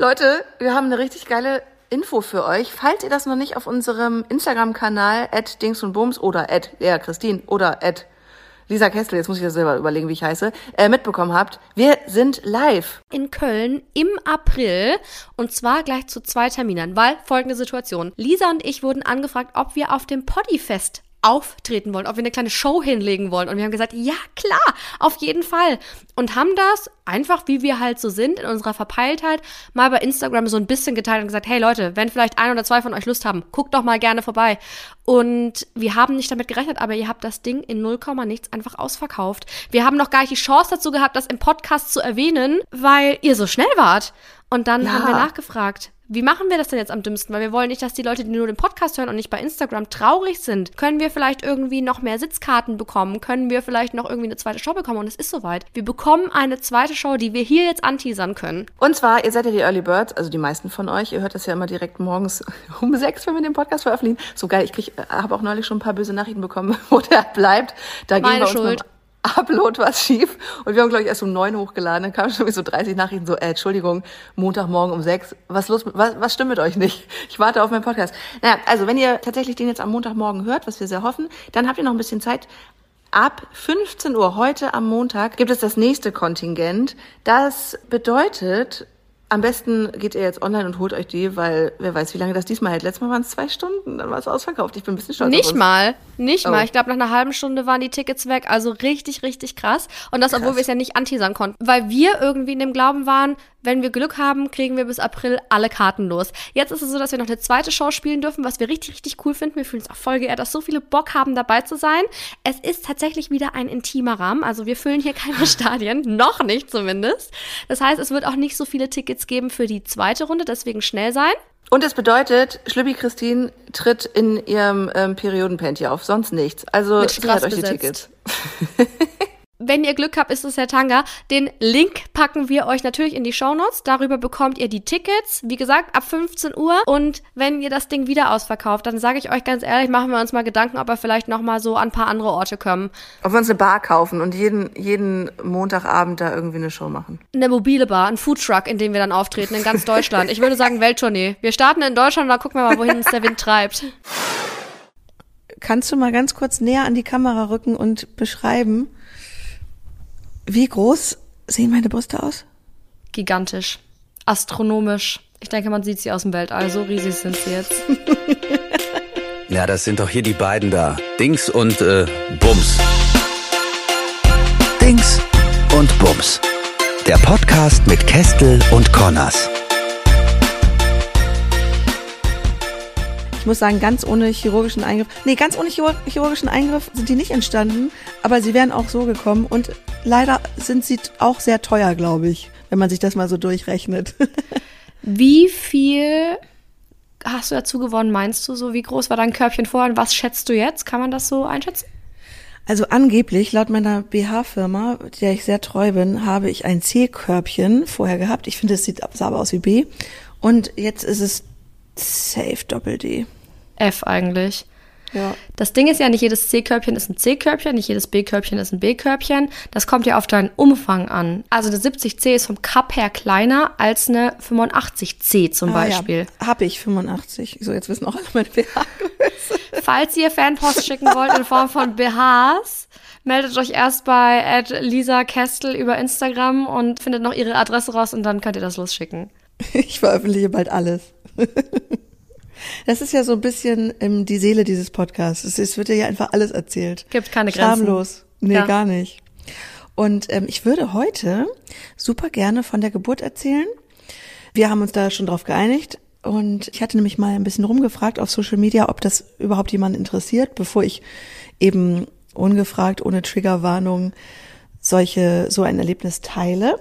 Leute, wir haben eine richtig geile Info für euch. Falls ihr das noch nicht auf unserem Instagram-Kanal at Dings und Bums oder at Lea Christine oder at Lisa Kessel, jetzt muss ich das selber überlegen, wie ich heiße, äh, mitbekommen habt. Wir sind live. In Köln im April und zwar gleich zu zwei Terminen, weil folgende Situation. Lisa und ich wurden angefragt, ob wir auf dem Poddyfest auftreten wollen, ob wir eine kleine Show hinlegen wollen. Und wir haben gesagt, ja klar, auf jeden Fall. Und haben das einfach, wie wir halt so sind, in unserer Verpeiltheit, mal bei Instagram so ein bisschen geteilt und gesagt, hey Leute, wenn vielleicht ein oder zwei von euch Lust haben, guckt doch mal gerne vorbei. Und wir haben nicht damit gerechnet, aber ihr habt das Ding in 0, nichts einfach ausverkauft. Wir haben noch gar nicht die Chance dazu gehabt, das im Podcast zu erwähnen, weil ihr so schnell wart. Und dann ja. haben wir nachgefragt, wie machen wir das denn jetzt am dümmsten? Weil wir wollen nicht, dass die Leute, die nur den Podcast hören und nicht bei Instagram traurig sind. Können wir vielleicht irgendwie noch mehr Sitzkarten bekommen? Können wir vielleicht noch irgendwie eine zweite Show bekommen? Und es ist soweit. Wir bekommen eine zweite Show, die wir hier jetzt anteasern können. Und zwar, ihr seid ja die Early Birds, also die meisten von euch. Ihr hört das ja immer direkt morgens um sechs, wenn wir den Podcast veröffentlichen. So geil, ich habe auch neulich schon ein paar böse Nachrichten bekommen, wo der bleibt. Da Meine gehen wir Schuld. Uns Upload war schief und wir haben, glaube ich, erst um neun hochgeladen. Dann kamen schon so 30 Nachrichten so, äh, Entschuldigung, Montagmorgen um sechs. Was los, was, was stimmt mit euch nicht? Ich warte auf meinen Podcast. Naja, also wenn ihr tatsächlich den jetzt am Montagmorgen hört, was wir sehr hoffen, dann habt ihr noch ein bisschen Zeit. Ab 15 Uhr heute am Montag gibt es das nächste Kontingent. Das bedeutet, am besten geht ihr jetzt online und holt euch die, weil wer weiß, wie lange das diesmal hält. Letztes Mal waren es zwei Stunden, dann war es ausverkauft. Ich bin ein bisschen stolz. Nicht mal, nicht oh. mal. Ich glaube, nach einer halben Stunde waren die Tickets weg. Also richtig, richtig krass. Und das, krass. obwohl wir es ja nicht anteasern konnten. Weil wir irgendwie in dem Glauben waren, wenn wir Glück haben, kriegen wir bis April alle Karten los. Jetzt ist es so, dass wir noch eine zweite Show spielen dürfen, was wir richtig, richtig cool finden. Wir fühlen uns auch voll geehrt, dass so viele Bock haben, dabei zu sein. Es ist tatsächlich wieder ein intimer Rahmen. Also wir füllen hier keine Stadien. noch nicht zumindest. Das heißt, es wird auch nicht so viele Tickets geben für die zweite Runde. Deswegen schnell sein. Und es bedeutet, Schlüppi Christine tritt in ihrem ähm, Periodenpanty auf, sonst nichts. Also sichert euch die Tickets. wenn ihr Glück habt, ist es der Tanga. Den Link packen wir euch natürlich in die Shownotes. Darüber bekommt ihr die Tickets. Wie gesagt, ab 15 Uhr. Und wenn ihr das Ding wieder ausverkauft, dann sage ich euch ganz ehrlich, machen wir uns mal Gedanken, ob wir vielleicht noch mal so an ein paar andere Orte kommen. Ob wir uns eine Bar kaufen und jeden, jeden Montagabend da irgendwie eine Show machen. Eine mobile Bar, ein Foodtruck, in dem wir dann auftreten in ganz Deutschland. Ich würde sagen Welttournee. Wir starten in Deutschland und dann gucken wir mal, wohin uns der Wind treibt. Kannst du mal ganz kurz näher an die Kamera rücken und beschreiben, wie groß sehen meine Brüste aus? Gigantisch. Astronomisch. Ich denke, man sieht sie aus dem Weltall. So riesig sind sie jetzt. ja, das sind doch hier die beiden da. Dings und äh, Bums. Dings und Bums. Der Podcast mit Kestel und Connors. Ich muss sagen, ganz ohne chirurgischen Eingriff, nee, ganz ohne chirurgischen Eingriff sind die nicht entstanden, aber sie wären auch so gekommen und leider sind sie auch sehr teuer, glaube ich, wenn man sich das mal so durchrechnet. Wie viel hast du dazu gewonnen, meinst du so? Wie groß war dein Körbchen vorher und was schätzt du jetzt? Kann man das so einschätzen? Also angeblich, laut meiner BH-Firma, der ich sehr treu bin, habe ich ein C-Körbchen vorher gehabt. Ich finde, es sieht sah aber aus wie B. Und jetzt ist es Safe Doppel-D. F eigentlich. Ja. Das Ding ist ja, nicht jedes C-Körbchen ist ein C-Körbchen, nicht jedes B-Körbchen ist ein B-Körbchen. Das kommt ja auf deinen Umfang an. Also eine 70C ist vom Cup her kleiner als eine 85C zum ah, Beispiel. Ja. Habe ich 85. So, jetzt wissen auch alle meine BH-Größe. Falls ihr Fanpost schicken wollt in Form von BHs, meldet euch erst bei Lisa Kestel über Instagram und findet noch ihre Adresse raus und dann könnt ihr das losschicken. Ich veröffentliche bald alles. Das ist ja so ein bisschen ähm, die Seele dieses Podcasts. Es, es wird ja einfach alles erzählt. Gibt keine Grenzen. Schamlos. Nee, ja. gar nicht. Und ähm, ich würde heute super gerne von der Geburt erzählen. Wir haben uns da schon drauf geeinigt. Und ich hatte nämlich mal ein bisschen rumgefragt auf Social Media, ob das überhaupt jemanden interessiert, bevor ich eben ungefragt, ohne Triggerwarnung solche, so ein Erlebnis teile.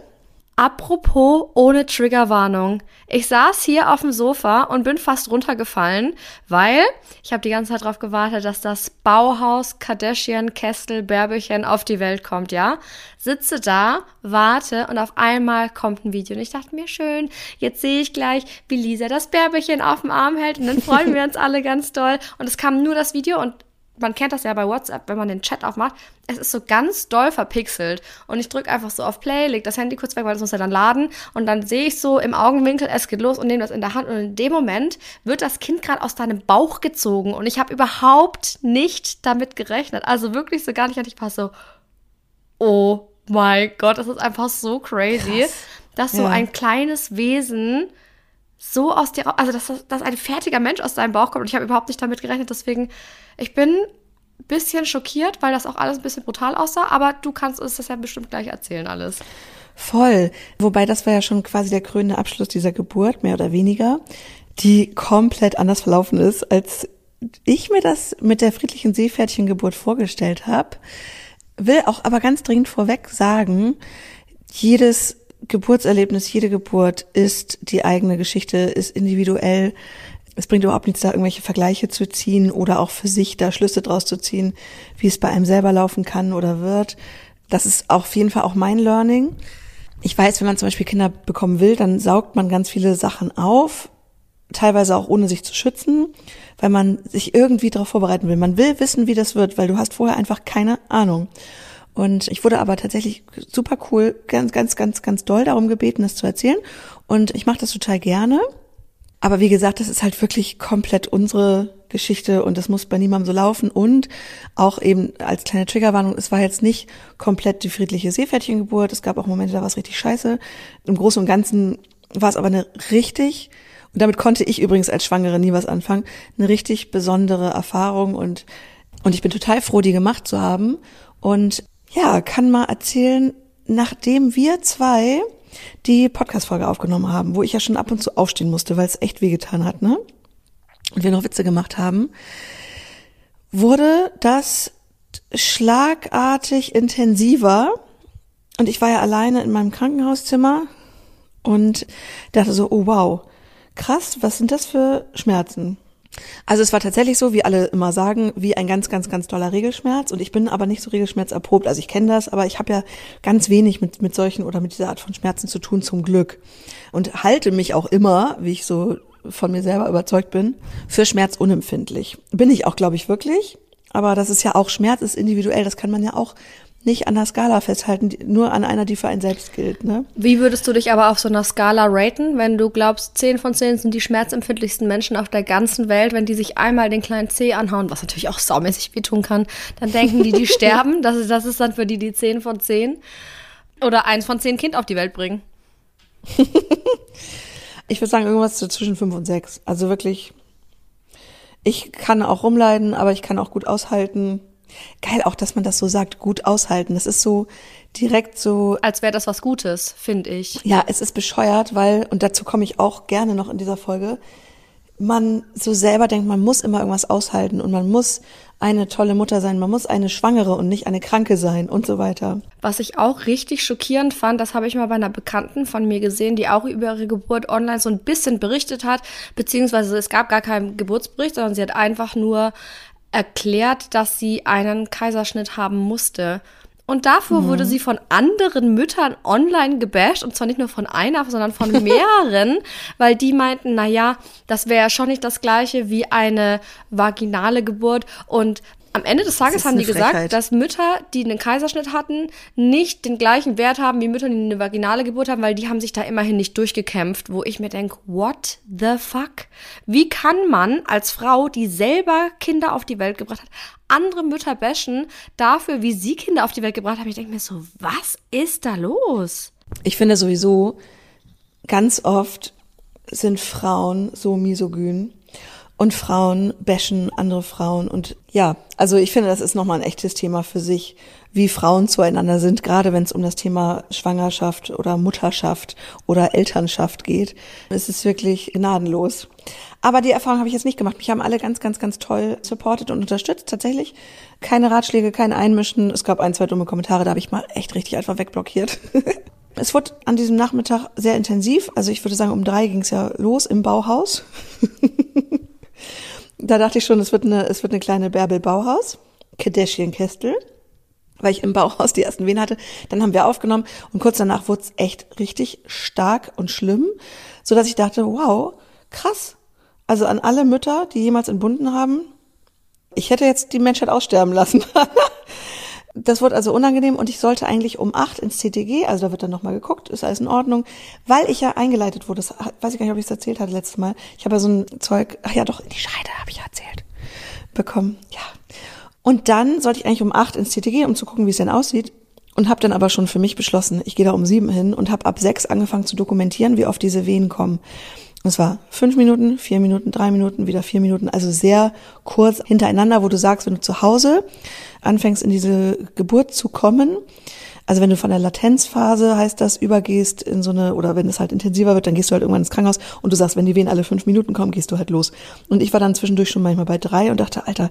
Apropos ohne Triggerwarnung. Ich saß hier auf dem Sofa und bin fast runtergefallen, weil ich habe die ganze Zeit darauf gewartet, dass das Bauhaus Kardashian Kestel Bärbelchen auf die Welt kommt, ja? Sitze da, warte und auf einmal kommt ein Video und ich dachte mir schön, jetzt sehe ich gleich, wie Lisa das Bärbelchen auf dem Arm hält und dann freuen wir uns alle ganz doll und es kam nur das Video und man kennt das ja bei WhatsApp, wenn man den Chat aufmacht, es ist so ganz doll verpixelt. Und ich drücke einfach so auf Play, leg das Handy kurz weg, weil das muss ja dann laden. Und dann sehe ich so im Augenwinkel, es geht los und nehme das in der Hand. Und in dem Moment wird das Kind gerade aus deinem Bauch gezogen. Und ich habe überhaupt nicht damit gerechnet. Also wirklich so gar nicht. Und ich war so, oh mein Gott, das ist einfach so crazy, Krass. dass so ja. ein kleines Wesen so aus dir, also dass, dass ein fertiger Mensch aus deinem Bauch kommt. Und ich habe überhaupt nicht damit gerechnet. Deswegen, ich bin ein bisschen schockiert, weil das auch alles ein bisschen brutal aussah. Aber du kannst uns das ja bestimmt gleich erzählen, alles. Voll. Wobei das war ja schon quasi der krönende Abschluss dieser Geburt, mehr oder weniger, die komplett anders verlaufen ist, als ich mir das mit der friedlichen Seepferdchengeburt vorgestellt habe. Will auch aber ganz dringend vorweg sagen, jedes Geburtserlebnis, jede Geburt ist die eigene Geschichte, ist individuell. Es bringt überhaupt nichts, da irgendwelche Vergleiche zu ziehen oder auch für sich da Schlüsse draus zu ziehen, wie es bei einem selber laufen kann oder wird. Das ist auf jeden Fall auch mein Learning. Ich weiß, wenn man zum Beispiel Kinder bekommen will, dann saugt man ganz viele Sachen auf, teilweise auch ohne sich zu schützen, weil man sich irgendwie darauf vorbereiten will. Man will wissen, wie das wird, weil du hast vorher einfach keine Ahnung. Und ich wurde aber tatsächlich super cool, ganz, ganz, ganz, ganz doll darum gebeten, das zu erzählen. Und ich mache das total gerne. Aber wie gesagt, das ist halt wirklich komplett unsere Geschichte und das muss bei niemandem so laufen. Und auch eben als kleine Triggerwarnung, es war jetzt nicht komplett die friedliche Seepferdchengeburt. Es gab auch Momente, da war es richtig scheiße. Im Großen und Ganzen war es aber eine richtig, und damit konnte ich übrigens als Schwangere nie was anfangen, eine richtig besondere Erfahrung und, und ich bin total froh, die gemacht zu haben. Und ja, kann mal erzählen, nachdem wir zwei die Podcast-Folge aufgenommen haben, wo ich ja schon ab und zu aufstehen musste, weil es echt wehgetan hat, ne? Und wir noch Witze gemacht haben, wurde das schlagartig intensiver. Und ich war ja alleine in meinem Krankenhauszimmer und dachte so, oh wow, krass, was sind das für Schmerzen? Also es war tatsächlich so, wie alle immer sagen, wie ein ganz, ganz, ganz toller Regelschmerz. Und ich bin aber nicht so Regelschmerz erprobt. Also ich kenne das, aber ich habe ja ganz wenig mit, mit solchen oder mit dieser Art von Schmerzen zu tun, zum Glück. Und halte mich auch immer, wie ich so von mir selber überzeugt bin, für schmerzunempfindlich. Bin ich auch, glaube ich, wirklich. Aber das ist ja auch Schmerz, ist individuell. Das kann man ja auch nicht an der Skala festhalten, nur an einer, die für einen selbst gilt. Ne? Wie würdest du dich aber auf so einer Skala raten, wenn du glaubst, 10 von 10 sind die schmerzempfindlichsten Menschen auf der ganzen Welt, wenn die sich einmal den kleinen C anhauen, was natürlich auch saumäßig wehtun kann, dann denken die, die sterben. Das ist, das ist dann für die die 10 von 10. Oder eins von 10 Kind auf die Welt bringen. ich würde sagen, irgendwas zwischen 5 und 6. Also wirklich, ich kann auch rumleiden, aber ich kann auch gut aushalten Geil auch, dass man das so sagt, gut aushalten. Das ist so direkt so. Als wäre das was Gutes, finde ich. Ja, es ist bescheuert, weil, und dazu komme ich auch gerne noch in dieser Folge, man so selber denkt, man muss immer irgendwas aushalten und man muss eine tolle Mutter sein, man muss eine Schwangere und nicht eine Kranke sein und so weiter. Was ich auch richtig schockierend fand, das habe ich mal bei einer Bekannten von mir gesehen, die auch über ihre Geburt online so ein bisschen berichtet hat, beziehungsweise es gab gar keinen Geburtsbericht, sondern sie hat einfach nur erklärt, dass sie einen Kaiserschnitt haben musste. Und dafür mhm. wurde sie von anderen Müttern online gebasht und zwar nicht nur von einer, sondern von mehreren, weil die meinten, na ja, das wäre ja schon nicht das gleiche wie eine vaginale Geburt und am Ende des Tages haben die gesagt, Frechheit. dass Mütter, die einen Kaiserschnitt hatten, nicht den gleichen Wert haben wie Mütter, die eine vaginale Geburt haben, weil die haben sich da immerhin nicht durchgekämpft, wo ich mir denke, what the fuck? Wie kann man als Frau, die selber Kinder auf die Welt gebracht hat, andere Mütter bashen dafür, wie sie Kinder auf die Welt gebracht haben? Ich denke mir so, was ist da los? Ich finde sowieso, ganz oft sind Frauen so misogyn und Frauen bashen andere Frauen. Und ja, also ich finde, das ist nochmal ein echtes Thema für sich, wie Frauen zueinander sind, gerade wenn es um das Thema Schwangerschaft oder Mutterschaft oder Elternschaft geht. Es ist wirklich gnadenlos. Aber die Erfahrung habe ich jetzt nicht gemacht. Mich haben alle ganz, ganz, ganz toll supportet und unterstützt. Tatsächlich keine Ratschläge, kein Einmischen. Es gab ein, zwei dumme Kommentare, da habe ich mal echt richtig einfach wegblockiert. Es wurde an diesem Nachmittag sehr intensiv. Also ich würde sagen, um drei ging es ja los im Bauhaus. Da dachte ich schon, es wird eine, es wird eine kleine Bärbel Bauhaus, Kardashian-Kestel, weil ich im Bauhaus die ersten Wehen hatte. Dann haben wir aufgenommen und kurz danach wurde es echt richtig stark und schlimm, so dass ich dachte, wow, krass. Also an alle Mütter, die jemals entbunden haben, Ich hätte jetzt die Menschheit aussterben lassen. Das wurde also unangenehm und ich sollte eigentlich um acht ins CTG, also da wird dann nochmal geguckt, ist alles in Ordnung, weil ich ja eingeleitet wurde, das weiß ich gar nicht, ob ich es erzählt hatte letztes Mal. Ich habe ja so ein Zeug, ach ja doch, in die Scheide habe ich erzählt, bekommen, ja. Und dann sollte ich eigentlich um acht ins CTG, um zu gucken, wie es denn aussieht. Und habe dann aber schon für mich beschlossen, ich gehe da um sieben hin und habe ab sechs angefangen zu dokumentieren, wie oft diese Wehen kommen. Und zwar fünf Minuten, vier Minuten, drei Minuten, wieder vier Minuten, also sehr kurz hintereinander, wo du sagst, wenn du zu Hause anfängst in diese Geburt zu kommen, also wenn du von der Latenzphase heißt das übergehst in so eine oder wenn es halt intensiver wird, dann gehst du halt irgendwann ins Krankenhaus und du sagst, wenn die Wehen alle fünf Minuten kommen, gehst du halt los. Und ich war dann zwischendurch schon manchmal bei drei und dachte, Alter,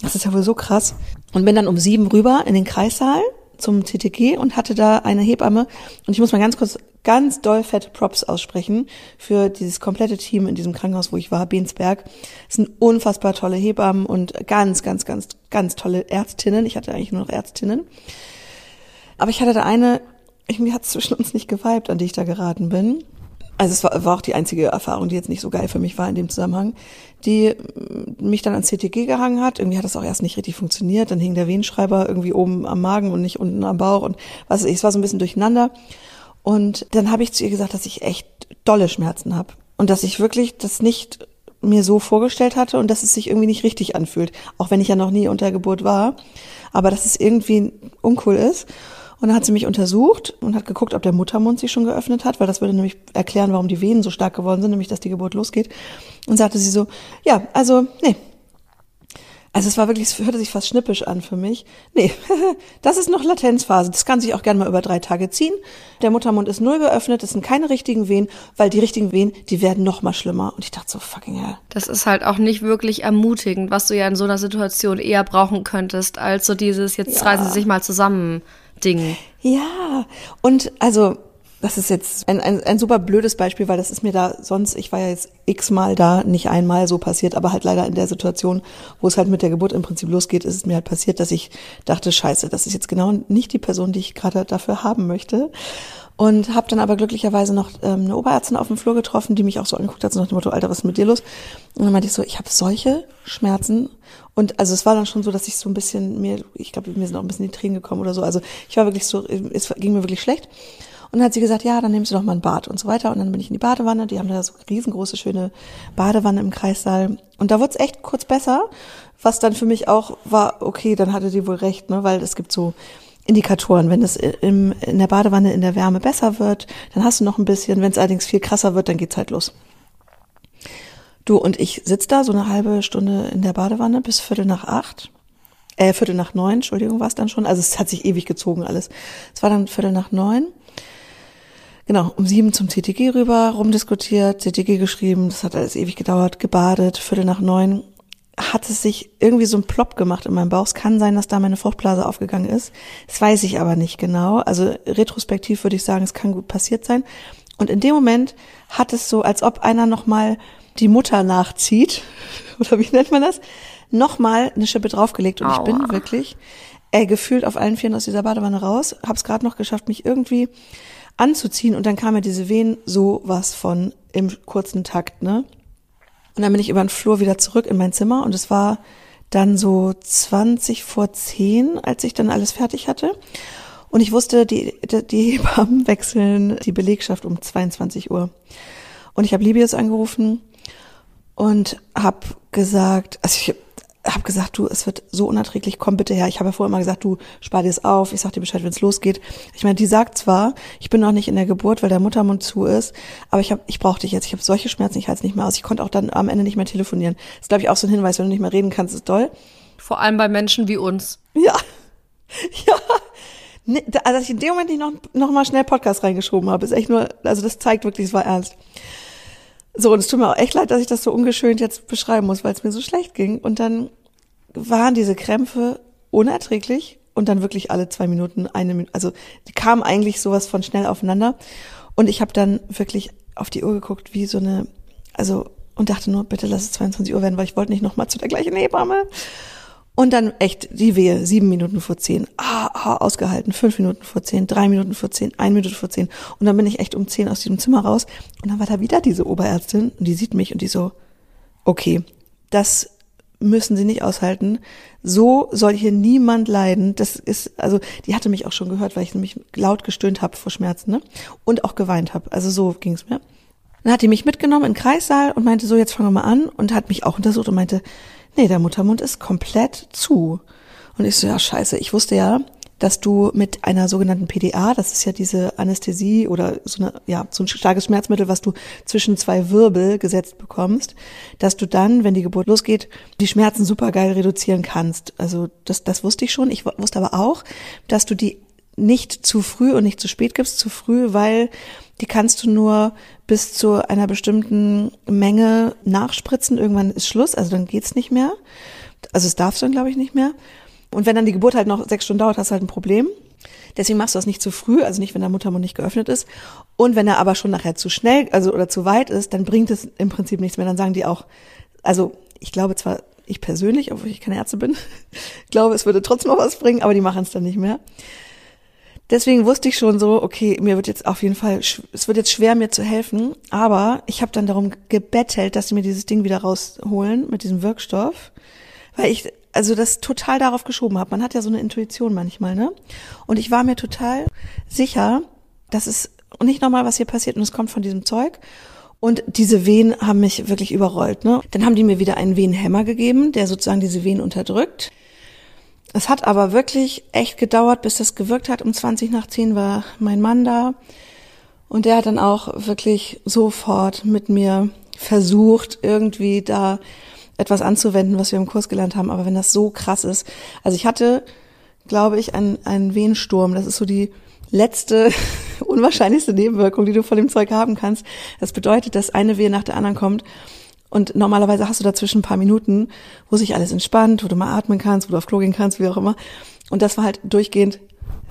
das ist ja wohl so krass. Und bin dann um sieben rüber in den Kreissaal zum CTG und hatte da eine Hebamme. Und ich muss mal ganz kurz ganz doll fette Props aussprechen für dieses komplette Team in diesem Krankenhaus, wo ich war, Bensberg. Es sind unfassbar tolle Hebammen und ganz, ganz, ganz, ganz tolle Ärztinnen. Ich hatte eigentlich nur noch Ärztinnen. Aber ich hatte da eine, irgendwie hat es zwischen uns nicht geweibt, an die ich da geraten bin also es war, war auch die einzige Erfahrung, die jetzt nicht so geil für mich war in dem Zusammenhang, die mich dann ans CTG gehangen hat. Irgendwie hat das auch erst nicht richtig funktioniert. Dann hing der Venenschreiber irgendwie oben am Magen und nicht unten am Bauch und was ich, es war so ein bisschen durcheinander. Und dann habe ich zu ihr gesagt, dass ich echt dolle Schmerzen habe und dass ich wirklich das nicht mir so vorgestellt hatte und dass es sich irgendwie nicht richtig anfühlt, auch wenn ich ja noch nie unter Geburt war, aber dass es irgendwie uncool ist. Und dann hat sie mich untersucht und hat geguckt, ob der Muttermund sich schon geöffnet hat, weil das würde nämlich erklären, warum die Venen so stark geworden sind, nämlich dass die Geburt losgeht. Und sagte sie so, ja, also, nee. Also es war wirklich, es hörte sich fast schnippisch an für mich. Nee, das ist noch Latenzphase. Das kann sich auch gerne mal über drei Tage ziehen. Der Muttermund ist null geöffnet, es sind keine richtigen Wehen, weil die richtigen Wehen, die werden noch mal schlimmer. Und ich dachte so, fucking hell. Das ist halt auch nicht wirklich ermutigend, was du ja in so einer Situation eher brauchen könntest, als so dieses, jetzt ja. reißen sie sich mal zusammen. Ding. Ja, und also das ist jetzt ein, ein, ein super blödes Beispiel, weil das ist mir da sonst, ich war ja jetzt x-mal da, nicht einmal so passiert, aber halt leider in der Situation, wo es halt mit der Geburt im Prinzip losgeht, ist es mir halt passiert, dass ich dachte, scheiße, das ist jetzt genau nicht die Person, die ich gerade dafür haben möchte. Und habe dann aber glücklicherweise noch ähm, eine Oberärztin auf dem Flur getroffen, die mich auch so angeguckt hat, so nach dem Motto, Alter, was ist mit dir los? Und dann meinte ich so, ich habe solche Schmerzen. Und also es war dann schon so, dass ich so ein bisschen mir, ich glaube, mir sind auch ein bisschen die Tränen gekommen oder so. Also ich war wirklich so, es ging mir wirklich schlecht. Und dann hat sie gesagt, ja, dann nimmst du doch mal ein Bad und so weiter. Und dann bin ich in die Badewanne. Die haben da so riesengroße, schöne Badewanne im Kreissaal. Und da wurde es echt kurz besser, was dann für mich auch war, okay, dann hatte die wohl recht, ne? Weil es gibt so Indikatoren. Wenn es im, in der Badewanne in der Wärme besser wird, dann hast du noch ein bisschen. Wenn es allerdings viel krasser wird, dann geht's halt los. Du und ich sitz da so eine halbe Stunde in der Badewanne bis Viertel nach acht. Äh, Viertel nach neun, Entschuldigung, war es dann schon. Also es hat sich ewig gezogen alles. Es war dann Viertel nach neun. Genau, um sieben zum CTG rüber, rumdiskutiert, CTG geschrieben, das hat alles ewig gedauert, gebadet, Viertel nach neun hat es sich irgendwie so ein Plop gemacht in meinem Bauch. Es kann sein, dass da meine Fruchtblase aufgegangen ist. Das weiß ich aber nicht genau. Also retrospektiv würde ich sagen, es kann gut passiert sein. Und in dem Moment hat es so, als ob einer nochmal die Mutter nachzieht, oder wie nennt man das, nochmal eine Schippe draufgelegt. Und Aua. ich bin wirklich äh, gefühlt auf allen Vieren aus dieser Badewanne raus. Hab's gerade noch geschafft, mich irgendwie anzuziehen. Und dann kam mir diese Wehen so was von im kurzen Takt, ne? Und dann bin ich über den Flur wieder zurück in mein Zimmer und es war dann so 20 vor 10, als ich dann alles fertig hatte. Und ich wusste, die, die Hebammen wechseln die Belegschaft um 22 Uhr. Und ich habe Libius angerufen und habe gesagt, also ich habe gesagt, du, es wird so unerträglich, komm bitte her. Ich habe ja vorher immer gesagt, du spar dir es auf, ich sag dir Bescheid, wenn es losgeht. Ich meine, die sagt zwar, ich bin noch nicht in der Geburt, weil der Muttermund zu ist, aber ich habe, ich brauche dich jetzt. Ich habe solche Schmerzen, ich halte es nicht mehr aus. Ich konnte auch dann am Ende nicht mehr telefonieren. Das ist, glaube ich, auch so ein Hinweis, wenn du nicht mehr reden kannst, ist toll. Vor allem bei Menschen wie uns. Ja. Ja. Ne, also, dass ich in dem Moment nicht noch, noch mal schnell Podcast reingeschoben habe, ist echt nur, also das zeigt wirklich, es war ernst. So, und es tut mir auch echt leid, dass ich das so ungeschönt jetzt beschreiben muss, weil es mir so schlecht ging. Und dann waren diese Krämpfe unerträglich und dann wirklich alle zwei Minuten eine Minute, also die kamen eigentlich sowas von schnell aufeinander. Und ich habe dann wirklich auf die Uhr geguckt, wie so eine, also und dachte nur, bitte lass es 22 Uhr werden, weil ich wollte nicht nochmal zu der gleichen Hebamme. Und dann echt die Wehe, sieben Minuten vor zehn, ah, ah, ausgehalten, fünf Minuten vor zehn, drei Minuten vor zehn, eine Minute vor zehn. Und dann bin ich echt um zehn aus diesem Zimmer raus. Und dann war da wieder diese Oberärztin und die sieht mich und die so, okay, das müssen sie nicht aushalten. So soll hier niemand leiden. Das ist, also die hatte mich auch schon gehört, weil ich nämlich laut gestöhnt habe vor Schmerzen, ne? Und auch geweint habe. Also so ging's mir. Dann hat die mich mitgenommen in den Kreissaal und meinte, so, jetzt fangen wir mal an und hat mich auch untersucht und meinte, nee, der Muttermund ist komplett zu. Und ich so, ja, scheiße, ich wusste ja, dass du mit einer sogenannten PDA, das ist ja diese Anästhesie oder so eine, ja, so ein starkes Schmerzmittel, was du zwischen zwei Wirbel gesetzt bekommst, dass du dann, wenn die Geburt losgeht, die Schmerzen super geil reduzieren kannst. Also das, das wusste ich schon. Ich wusste aber auch, dass du die nicht zu früh und nicht zu spät gibst, zu früh, weil die kannst du nur bis zu einer bestimmten Menge nachspritzen. Irgendwann ist Schluss, also dann geht's nicht mehr. Also es darfst du dann, glaube ich, nicht mehr. Und wenn dann die Geburt halt noch sechs Stunden dauert, hast du halt ein Problem. Deswegen machst du das nicht zu früh, also nicht, wenn der Muttermund nicht geöffnet ist. Und wenn er aber schon nachher zu schnell, also oder zu weit ist, dann bringt es im Prinzip nichts mehr. Dann sagen die auch, also ich glaube zwar, ich persönlich, obwohl ich keine Ärzte bin, glaube, es würde trotzdem noch was bringen, aber die machen es dann nicht mehr. Deswegen wusste ich schon so, okay, mir wird jetzt auf jeden Fall, es wird jetzt schwer, mir zu helfen, aber ich habe dann darum gebettelt, dass sie mir dieses Ding wieder rausholen mit diesem Wirkstoff, weil ich also das total darauf geschoben habe. Man hat ja so eine Intuition manchmal, ne? Und ich war mir total sicher, dass es nicht nochmal was hier passiert und es kommt von diesem Zeug. Und diese Wehen haben mich wirklich überrollt. Ne? Dann haben die mir wieder einen Wehenhemmer gegeben, der sozusagen diese Wehen unterdrückt. Es hat aber wirklich echt gedauert, bis das gewirkt hat. Um 20 nach 10 war mein Mann da. Und der hat dann auch wirklich sofort mit mir versucht, irgendwie da etwas anzuwenden, was wir im Kurs gelernt haben. Aber wenn das so krass ist, also ich hatte, glaube ich, einen, einen Wehensturm. Das ist so die letzte, unwahrscheinlichste Nebenwirkung, die du von dem Zeug haben kannst. Das bedeutet, dass eine Wehe nach der anderen kommt. Und normalerweise hast du dazwischen ein paar Minuten, wo sich alles entspannt, wo du mal atmen kannst, wo du auf Klo gehen kannst, wie auch immer. Und das war halt durchgehend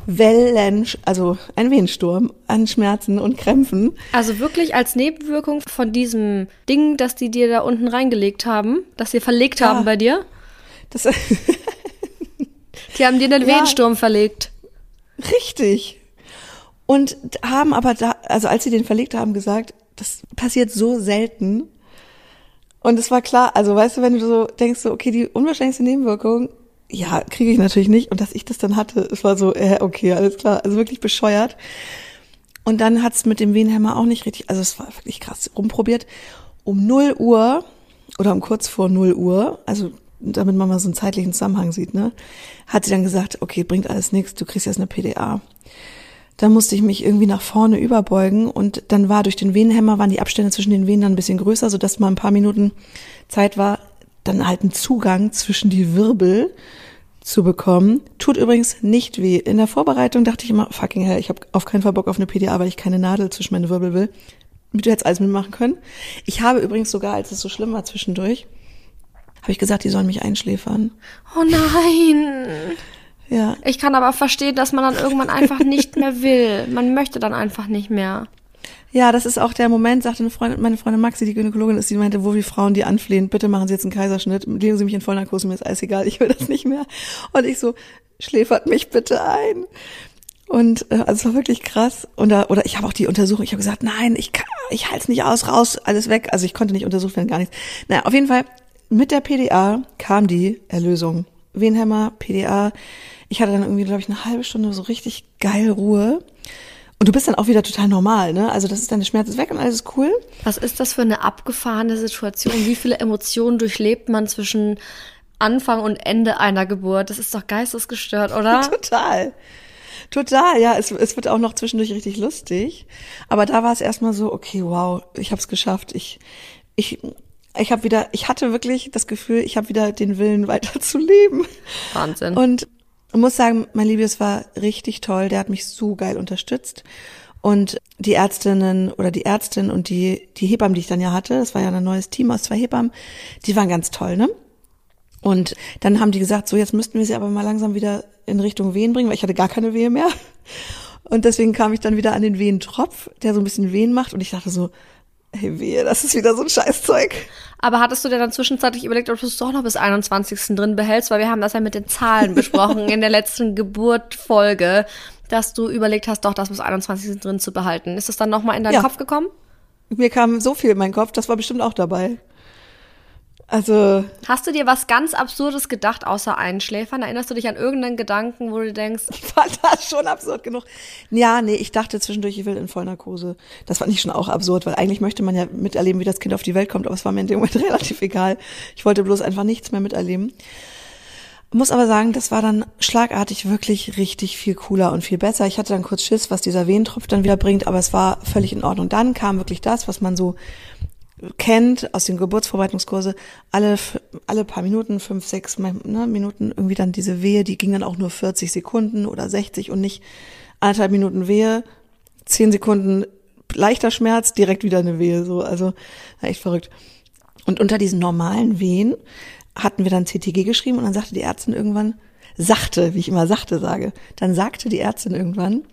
Wellen, also ein Wehensturm an Schmerzen und Krämpfen. Also wirklich als Nebenwirkung von diesem Ding, das die dir da unten reingelegt haben, das sie verlegt ja. haben bei dir? Das die haben dir den ja. Wehensturm verlegt. Richtig. Und haben aber da, also als sie den verlegt haben, gesagt, das passiert so selten. Und es war klar, also weißt du, wenn du so denkst, so, okay, die unwahrscheinlichste Nebenwirkung ja, kriege ich natürlich nicht. Und dass ich das dann hatte, es war so, äh, okay, alles klar. Also wirklich bescheuert. Und dann hat's mit dem Wehenhemmer auch nicht richtig, also es war wirklich krass rumprobiert. Um 0 Uhr oder um kurz vor 0 Uhr, also damit man mal so einen zeitlichen Zusammenhang sieht, ne, hat sie dann gesagt, okay, bringt alles nichts, du kriegst jetzt eine PDA. Da musste ich mich irgendwie nach vorne überbeugen und dann war durch den Wehenhemmer, waren die Abstände zwischen den Venen dann ein bisschen größer, sodass mal ein paar Minuten Zeit war, dann halt einen Zugang zwischen die Wirbel zu bekommen. Tut übrigens nicht weh. In der Vorbereitung dachte ich immer, fucking hell, ich habe auf keinen Fall Bock auf eine PDA, weil ich keine Nadel zwischen meine Wirbel will. Du hättest alles mitmachen können. Ich habe übrigens sogar, als es so schlimm war zwischendurch, habe ich gesagt, die sollen mich einschläfern. Oh nein. Ja. Ich kann aber verstehen, dass man dann irgendwann einfach nicht mehr will. Man möchte dann einfach nicht mehr. Ja, das ist auch der Moment, sagte eine Freundin, meine Freundin Maxi, die Gynäkologin ist, die meinte, wo wir Frauen die anflehen, bitte machen Sie jetzt einen Kaiserschnitt, legen Sie mich in Vollnarkose, mir ist alles egal, ich will das nicht mehr. Und ich so, schläfert mich bitte ein. Und äh, also es war wirklich krass. Und da, oder ich habe auch die Untersuchung, ich habe gesagt, nein, ich kann, ich halte es nicht aus, raus, alles weg. Also ich konnte nicht untersucht werden, gar nichts. Naja, auf jeden Fall, mit der PDA kam die Erlösung. Venhemmer, PDA. Ich hatte dann irgendwie, glaube ich, eine halbe Stunde so richtig geil Ruhe. Und du bist dann auch wieder total normal, ne? Also das ist deine Schmerz ist weg und alles ist cool. Was ist das für eine abgefahrene Situation? Wie viele Emotionen durchlebt man zwischen Anfang und Ende einer Geburt? Das ist doch geistesgestört, oder? total. Total, ja, es, es wird auch noch zwischendurch richtig lustig. Aber da war es erstmal so, okay, wow, ich habe es geschafft. Ich, ich, ich habe wieder, ich hatte wirklich das Gefühl, ich habe wieder den Willen weiter zu leben. Wahnsinn. Und ich muss sagen, mein Liebes war richtig toll. Der hat mich so geil unterstützt. Und die Ärztinnen oder die Ärztin und die, die Hebammen, die ich dann ja hatte, das war ja ein neues Team aus zwei Hebammen, die waren ganz toll, ne? Und dann haben die gesagt, so jetzt müssten wir sie aber mal langsam wieder in Richtung Wehen bringen, weil ich hatte gar keine Wehe mehr. Und deswegen kam ich dann wieder an den Wehentropf, der so ein bisschen Wehen macht. Und ich dachte so, hey wehe, das ist wieder so ein Scheißzeug. Aber hattest du dir dann zwischenzeitlich überlegt, ob du es doch noch bis 21. drin behältst? Weil wir haben das ja mit den Zahlen besprochen in der letzten Geburtfolge, dass du überlegt hast, doch das bis 21. drin zu behalten. Ist das dann nochmal in deinen ja. Kopf gekommen? Mir kam so viel in meinen Kopf, das war bestimmt auch dabei. Also, Hast du dir was ganz Absurdes gedacht, außer Einschläfern? Erinnerst du dich an irgendeinen Gedanken, wo du denkst, ich fand das schon absurd genug. Ja, nee, ich dachte zwischendurch, ich will in Vollnarkose. Das fand ich schon auch absurd, weil eigentlich möchte man ja miterleben, wie das Kind auf die Welt kommt, aber es war mir in dem Moment relativ egal. Ich wollte bloß einfach nichts mehr miterleben. Muss aber sagen, das war dann schlagartig wirklich richtig viel cooler und viel besser. Ich hatte dann kurz Schiss, was dieser Wehentropf dann wieder bringt, aber es war völlig in Ordnung. Dann kam wirklich das, was man so kennt aus den Geburtsvorbereitungskurse, alle, alle paar Minuten, fünf, sechs ne, Minuten irgendwie dann diese Wehe, die ging dann auch nur 40 Sekunden oder 60 und nicht anderthalb Minuten Wehe, zehn Sekunden leichter Schmerz, direkt wieder eine Wehe, so, also echt verrückt. Und unter diesen normalen Wehen hatten wir dann CTG geschrieben und dann sagte die Ärztin irgendwann, sachte, wie ich immer sachte sage, dann sagte die Ärztin irgendwann,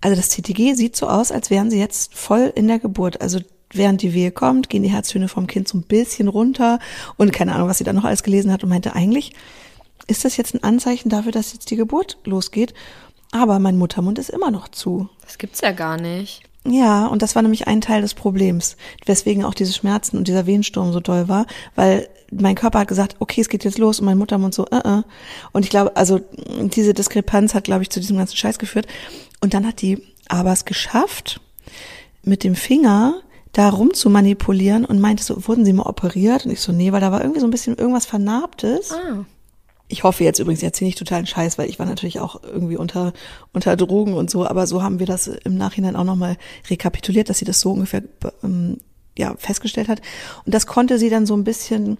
also das CTG sieht so aus, als wären sie jetzt voll in der Geburt. Also während die Wehe kommt, gehen die Herztöne vom Kind so ein bisschen runter und keine Ahnung, was sie da noch alles gelesen hat und meinte, eigentlich ist das jetzt ein Anzeichen dafür, dass jetzt die Geburt losgeht. Aber mein Muttermund ist immer noch zu. das gibt's ja gar nicht. Ja, und das war nämlich ein Teil des Problems, weswegen auch diese Schmerzen und dieser Wehensturm so doll war, weil mein Körper hat gesagt, okay, es geht jetzt los und mein Muttermund so, äh, äh. Und ich glaube, also diese Diskrepanz hat, glaube ich, zu diesem ganzen Scheiß geführt. Und dann hat die aber es geschafft, mit dem Finger da rum zu manipulieren und meinte so, wurden sie mal operiert? Und ich so, nee, weil da war irgendwie so ein bisschen irgendwas Vernarbtes. Ah. Ich hoffe jetzt übrigens, ich erzähle nicht totalen Scheiß, weil ich war natürlich auch irgendwie unter, unter Drogen und so, aber so haben wir das im Nachhinein auch nochmal rekapituliert, dass sie das so ungefähr ähm, ja, festgestellt hat. Und das konnte sie dann so ein bisschen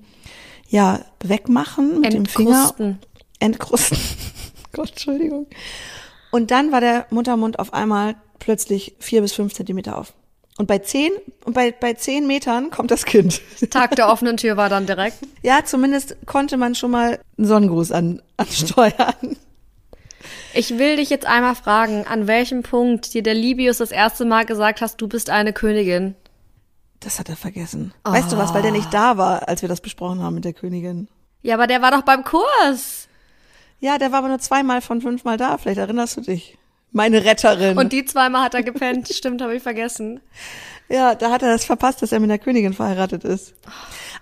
ja, wegmachen mit dem Finger. Entkrusten. Entkrusten. Gott, Entschuldigung. Und dann war der Muttermund auf einmal plötzlich vier bis fünf Zentimeter auf. Und bei zehn, und bei, bei zehn Metern kommt das Kind. Tag der offenen Tür war dann direkt. Ja, zumindest konnte man schon mal einen Sonnengruß an, ansteuern. Ich will dich jetzt einmal fragen, an welchem Punkt dir der Libius das erste Mal gesagt hast, du bist eine Königin? Das hat er vergessen. Weißt du was, weil der nicht da war, als wir das besprochen haben mit der Königin. Ja, aber der war doch beim Kurs. Ja, der war aber nur zweimal von fünfmal da. Vielleicht erinnerst du dich. Meine Retterin. Und die zweimal hat er gepennt. Stimmt, habe ich vergessen. Ja, da hat er das verpasst, dass er mit der Königin verheiratet ist.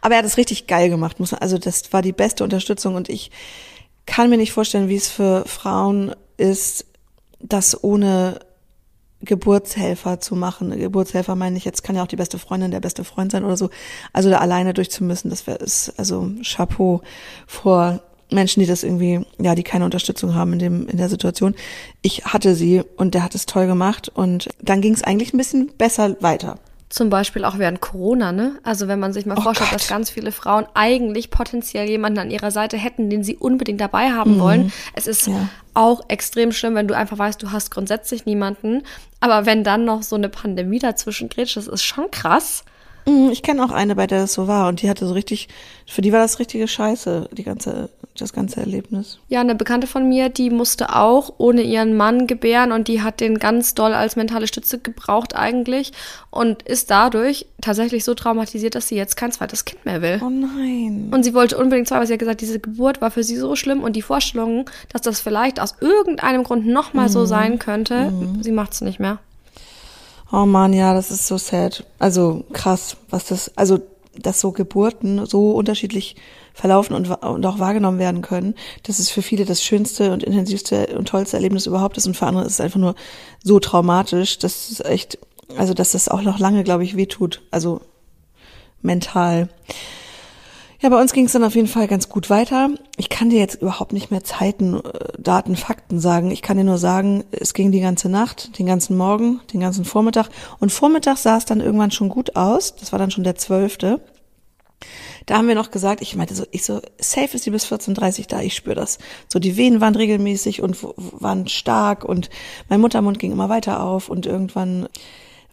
Aber er hat es richtig geil gemacht, muss man, also das war die beste Unterstützung und ich kann mir nicht vorstellen, wie es für Frauen ist, das ohne Geburtshelfer zu machen. Geburtshelfer meine ich jetzt, kann ja auch die beste Freundin, der beste Freund sein oder so. Also da alleine durchzumüssen, das wäre ist also Chapeau vor Menschen, die das irgendwie, ja, die keine Unterstützung haben in dem in der Situation. Ich hatte sie und der hat es toll gemacht und dann ging es eigentlich ein bisschen besser weiter. Zum Beispiel auch während Corona, ne? Also wenn man sich mal Oh vorstellt, Gott. dass ganz viele Frauen eigentlich potenziell jemanden an ihrer Seite hätten, den sie unbedingt dabei haben wollen. Es ist Mhm. Ja. auch extrem schlimm, wenn du einfach weißt, du hast grundsätzlich niemanden. Aber wenn dann noch so eine Pandemie dazwischen grätscht, das ist schon krass. Mm, Ich kenne auch eine, bei der das so war und die hatte so richtig, für die war das richtige Scheiße, die ganze, das ganze Erlebnis. Ja, eine Bekannte von mir, die musste auch ohne ihren Mann gebären und die hat den ganz doll als mentale Stütze gebraucht eigentlich und ist dadurch tatsächlich so traumatisiert, dass sie jetzt kein zweites Kind mehr will. Oh nein. Und sie wollte unbedingt zwei, weil sie hat gesagt, diese Geburt war für sie so schlimm und die Vorstellung, dass das vielleicht aus irgendeinem Grund nochmal so sein könnte, sie macht es nicht mehr. Oh man, ja, das ist so sad. Also krass, was das, also dass so Geburten so unterschiedlich verlaufen und, und auch wahrgenommen werden können, dass es für viele das schönste und intensivste und tollste Erlebnis überhaupt ist und für andere ist es einfach nur so traumatisch, dass es echt, also dass das auch noch lange, glaube ich, wehtut. Also mental. Ja, bei uns ging es dann auf jeden Fall ganz gut weiter. Ich kann dir jetzt überhaupt nicht mehr Zeiten, äh, Daten, Fakten sagen. Ich kann dir nur sagen, es ging die ganze Nacht, den ganzen Morgen, den ganzen Vormittag. Und Vormittag sah es dann irgendwann schon gut aus. Das war dann schon der zwölfte. Da haben wir noch gesagt, ich meinte so, ich so, safe ist die bis 14.30 da, ich spüre das. So, die Venen waren regelmäßig und waren stark und mein Muttermund ging immer weiter auf und irgendwann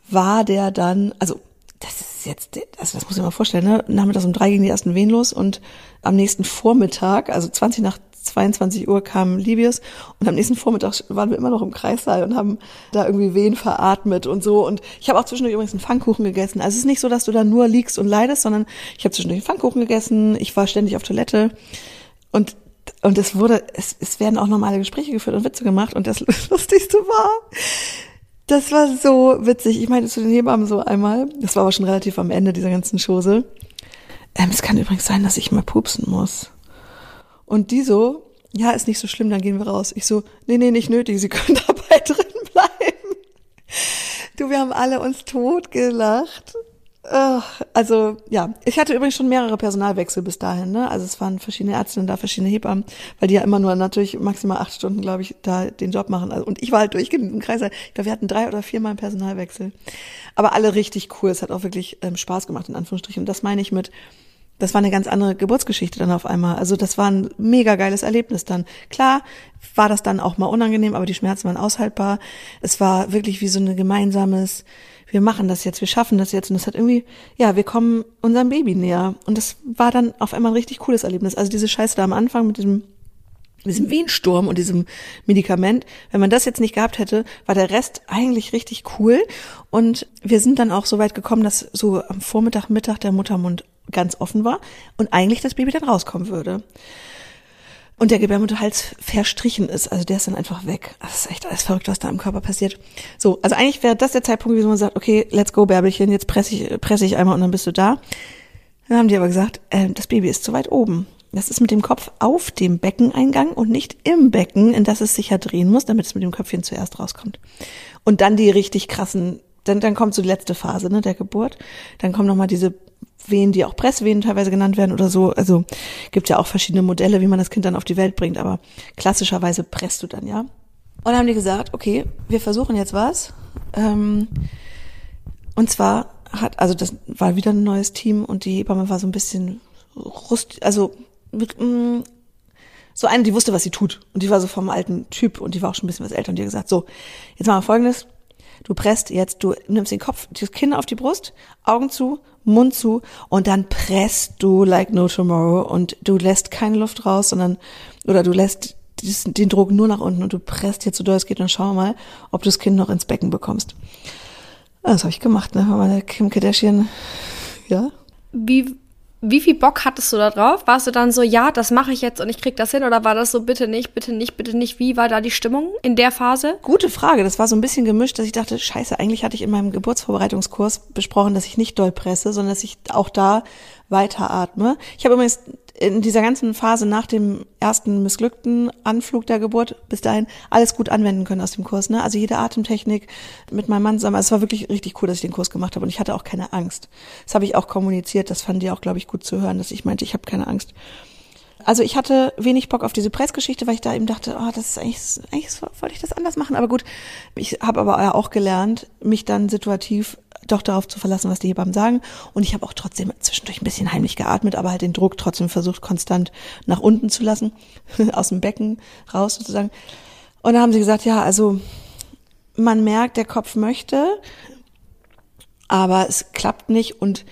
war der dann, also das ist jetzt, also das muss ich mir mal vorstellen, ne? Nachmittags um drei gingen die ersten Wehen los und am nächsten Vormittag, also 20 nach 22 Uhr kam Libius und am nächsten Vormittag waren wir immer noch im Kreissaal und haben da irgendwie Wehen veratmet und so. Und ich habe auch zwischendurch übrigens einen Pfannkuchen gegessen. Also es ist nicht so, dass du da nur liegst und leidest, sondern ich habe zwischendurch einen Pfannkuchen gegessen, ich war ständig auf Toilette und und es wurde, es, es werden auch normale Gespräche geführt und Witze gemacht und das Lustigste war, das war so witzig. Ich meinte zu den Hebammen so einmal, das war aber schon relativ am Ende dieser ganzen Chose. Äh, ähm, es kann übrigens sein, dass ich mal pupsen muss. Und die so, ja, ist nicht so schlimm, dann gehen wir raus. Ich so, nee, nee, nicht nötig, Sie können dabei drin bleiben. Du, wir haben alle uns totgelacht. Ach, Also ja, ich hatte übrigens schon mehrere Personalwechsel bis dahin. Ne? Also es waren verschiedene Ärztinnen da, verschiedene Hebammen, weil die ja immer nur natürlich maximal acht Stunden, glaube ich, da den Job machen. Also, und ich war halt durchgehend im Kreis. Ich glaube, wir hatten drei oder viermal einen Personalwechsel. Aber alle richtig cool. Es hat auch wirklich ähm, Spaß gemacht, in Anführungsstrichen. Und das meine ich mit, das war eine ganz andere Geburtsgeschichte dann auf einmal. Also das war ein mega geiles Erlebnis dann. Klar war das dann auch mal unangenehm, aber die Schmerzen waren aushaltbar. Es war wirklich wie so ein gemeinsames, wir machen das jetzt, wir schaffen das jetzt. Und das hat irgendwie, ja, wir kommen unserem Baby näher. Und das war dann auf einmal ein richtig cooles Erlebnis. Also diese Scheiße da am Anfang mit diesem diesem Wehensturm und diesem Medikament, wenn man das jetzt nicht gehabt hätte, war der Rest eigentlich richtig cool. Und wir sind dann auch so weit gekommen, dass so am Vormittag, Mittag der Muttermund ganz offen war und eigentlich das Baby dann rauskommen würde. Und der Gebärmutterhals verstrichen ist, also der ist dann einfach weg. Das ist echt alles verrückt, was da im Körper passiert. So, also eigentlich wäre das der Zeitpunkt, wie man sagt, okay, let's go, Bärbelchen, jetzt presse ich, presse ich einmal und dann bist du da. Dann haben die aber gesagt, äh, das Baby ist zu weit oben. Das ist mit dem Kopf auf dem Beckeneingang und nicht im Becken, in das es sich ja drehen muss, damit es mit dem Köpfchen zuerst rauskommt. Und dann die richtig krassen, dann, dann kommt so die letzte Phase ne, der Geburt. Dann kommen nochmal diese Wehen, die auch Presswehen teilweise genannt werden oder so. Also gibt ja auch verschiedene Modelle, wie man das Kind dann auf die Welt bringt, aber klassischerweise presst du dann, ja. Und dann haben die gesagt, okay, wir versuchen jetzt was. Ähm, und zwar hat, also das war wieder ein neues Team und die Hebamme war so ein bisschen rust, also mm, so eine, die wusste, was sie tut. Und die war so vom alten Typ und die war auch schon ein bisschen was älter und die hat gesagt, so, jetzt machen wir folgendes. Du presst jetzt, du nimmst den Kopf, das Kinn auf die Brust, Augen zu, Mund zu und dann presst du like no tomorrow und du lässt keine Luft raus, sondern, oder du lässt den Druck nur nach unten und du presst jetzt so doll es geht und schau mal, ob du das Kind noch ins Becken bekommst. Das habe ich gemacht, ne? Meine Kim Kardashian, ja. Wie, wie viel Bock hattest du da drauf? Warst du dann so, ja, das mache ich jetzt und ich krieg das hin? Oder war das so, bitte nicht, bitte nicht, bitte nicht? Wie war da die Stimmung in der Phase? Gute Frage. Das war so ein bisschen gemischt, dass ich dachte, scheiße, eigentlich hatte ich in meinem Geburtsvorbereitungskurs besprochen, dass ich nicht doll presse, sondern dass ich auch da weiteratme. Ich habe übrigens in dieser ganzen Phase nach dem ersten missglückten Anflug der Geburt bis dahin alles gut anwenden können aus dem Kurs. Ne? Also jede Atemtechnik mit meinem Mann zusammen. Also es war wirklich richtig cool, dass ich den Kurs gemacht habe und ich hatte auch keine Angst. Das habe ich auch kommuniziert. Das fanden die auch, glaube ich, gut zu hören, dass ich meinte, ich habe keine Angst. Also ich hatte wenig Bock auf diese Pressgeschichte, weil ich da eben dachte, oh, das ist eigentlich, eigentlich wollte ich das anders machen. Aber gut, ich habe aber auch gelernt, mich dann situativ doch darauf zu verlassen, was die Hebammen sagen. Und ich habe auch trotzdem zwischendurch ein bisschen heimlich geatmet, aber halt den Druck trotzdem versucht, konstant nach unten zu lassen, aus dem Becken raus sozusagen. Und da haben sie gesagt, ja, also man merkt, der Kopf möchte, aber es klappt nicht und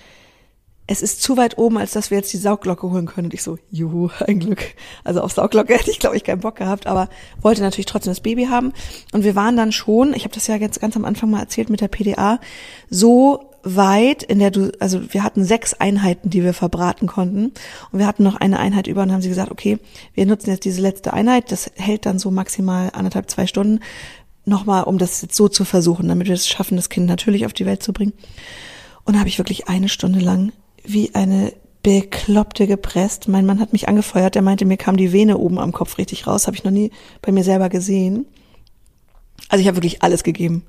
es ist zu weit oben, als dass wir jetzt die Saugglocke holen können. Und ich so, juhu, ein Glück. Also auf Saugglocke hätte ich, glaube ich, keinen Bock gehabt, aber wollte natürlich trotzdem das Baby haben. Und wir waren dann schon, ich habe das ja jetzt ganz am Anfang mal erzählt mit der PDA, so weit, in der du, also wir hatten sechs Einheiten, die wir verbraten konnten. Und wir hatten noch eine Einheit über und haben sie gesagt, okay, wir nutzen jetzt diese letzte Einheit, das hält dann so maximal anderthalb, zwei Stunden, nochmal, um das jetzt so zu versuchen, damit wir es schaffen, das Kind natürlich auf die Welt zu bringen. Und da habe ich wirklich eine Stunde lang wie eine Bekloppte gepresst. Mein Mann hat mich angefeuert, der meinte, mir kam die Vene oben am Kopf richtig raus. Habe ich noch nie bei mir selber gesehen. Also ich habe wirklich alles gegeben.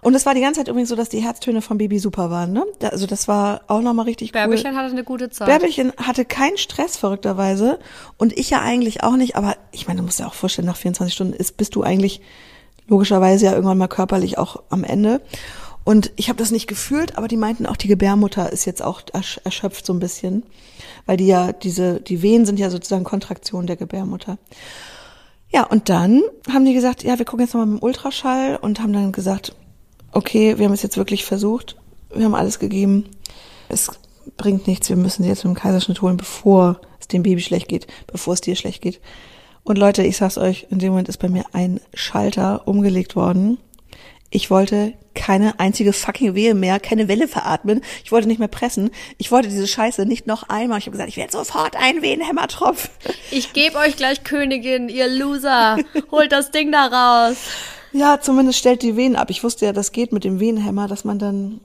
Und es war die ganze Zeit übrigens so, dass die Herztöne vom Baby super waren. Ne? Also das war auch nochmal richtig cool. Bärbelchen hatte eine gute Zeit. Bärbelchen hatte keinen Stress, verrückterweise. Und ich ja eigentlich auch nicht. Aber ich meine, du musst ja auch vorstellen, nach 24 Stunden ist, bist du eigentlich logischerweise ja irgendwann mal körperlich auch am Ende. Und ich habe das nicht gefühlt, aber die meinten auch, die Gebärmutter ist jetzt auch erschöpft so ein bisschen, weil die ja diese, die Wehen sind ja sozusagen Kontraktion der Gebärmutter. Ja, und dann haben die gesagt, ja, wir gucken jetzt nochmal mit dem Ultraschall und haben dann gesagt, okay, wir haben es jetzt wirklich versucht, wir haben alles gegeben, es bringt nichts, wir müssen sie jetzt mit dem Kaiserschnitt holen, bevor es dem Baby schlecht geht, bevor es dir schlecht geht. Und Leute, ich sag's euch, in dem Moment ist bei mir ein Schalter umgelegt worden. Ich wollte keine einzige fucking Wehe mehr, keine Welle veratmen. Ich wollte nicht mehr pressen. Ich wollte diese Scheiße nicht noch einmal. Ich habe gesagt, ich werde sofort einen Wehenhämmertropf. Ich gebe euch gleich Königin, ihr Loser. Holt das Ding da raus. Ja, zumindest stellt die Wehen ab. Ich wusste ja, das geht mit dem Wehenhämmer, dass man dann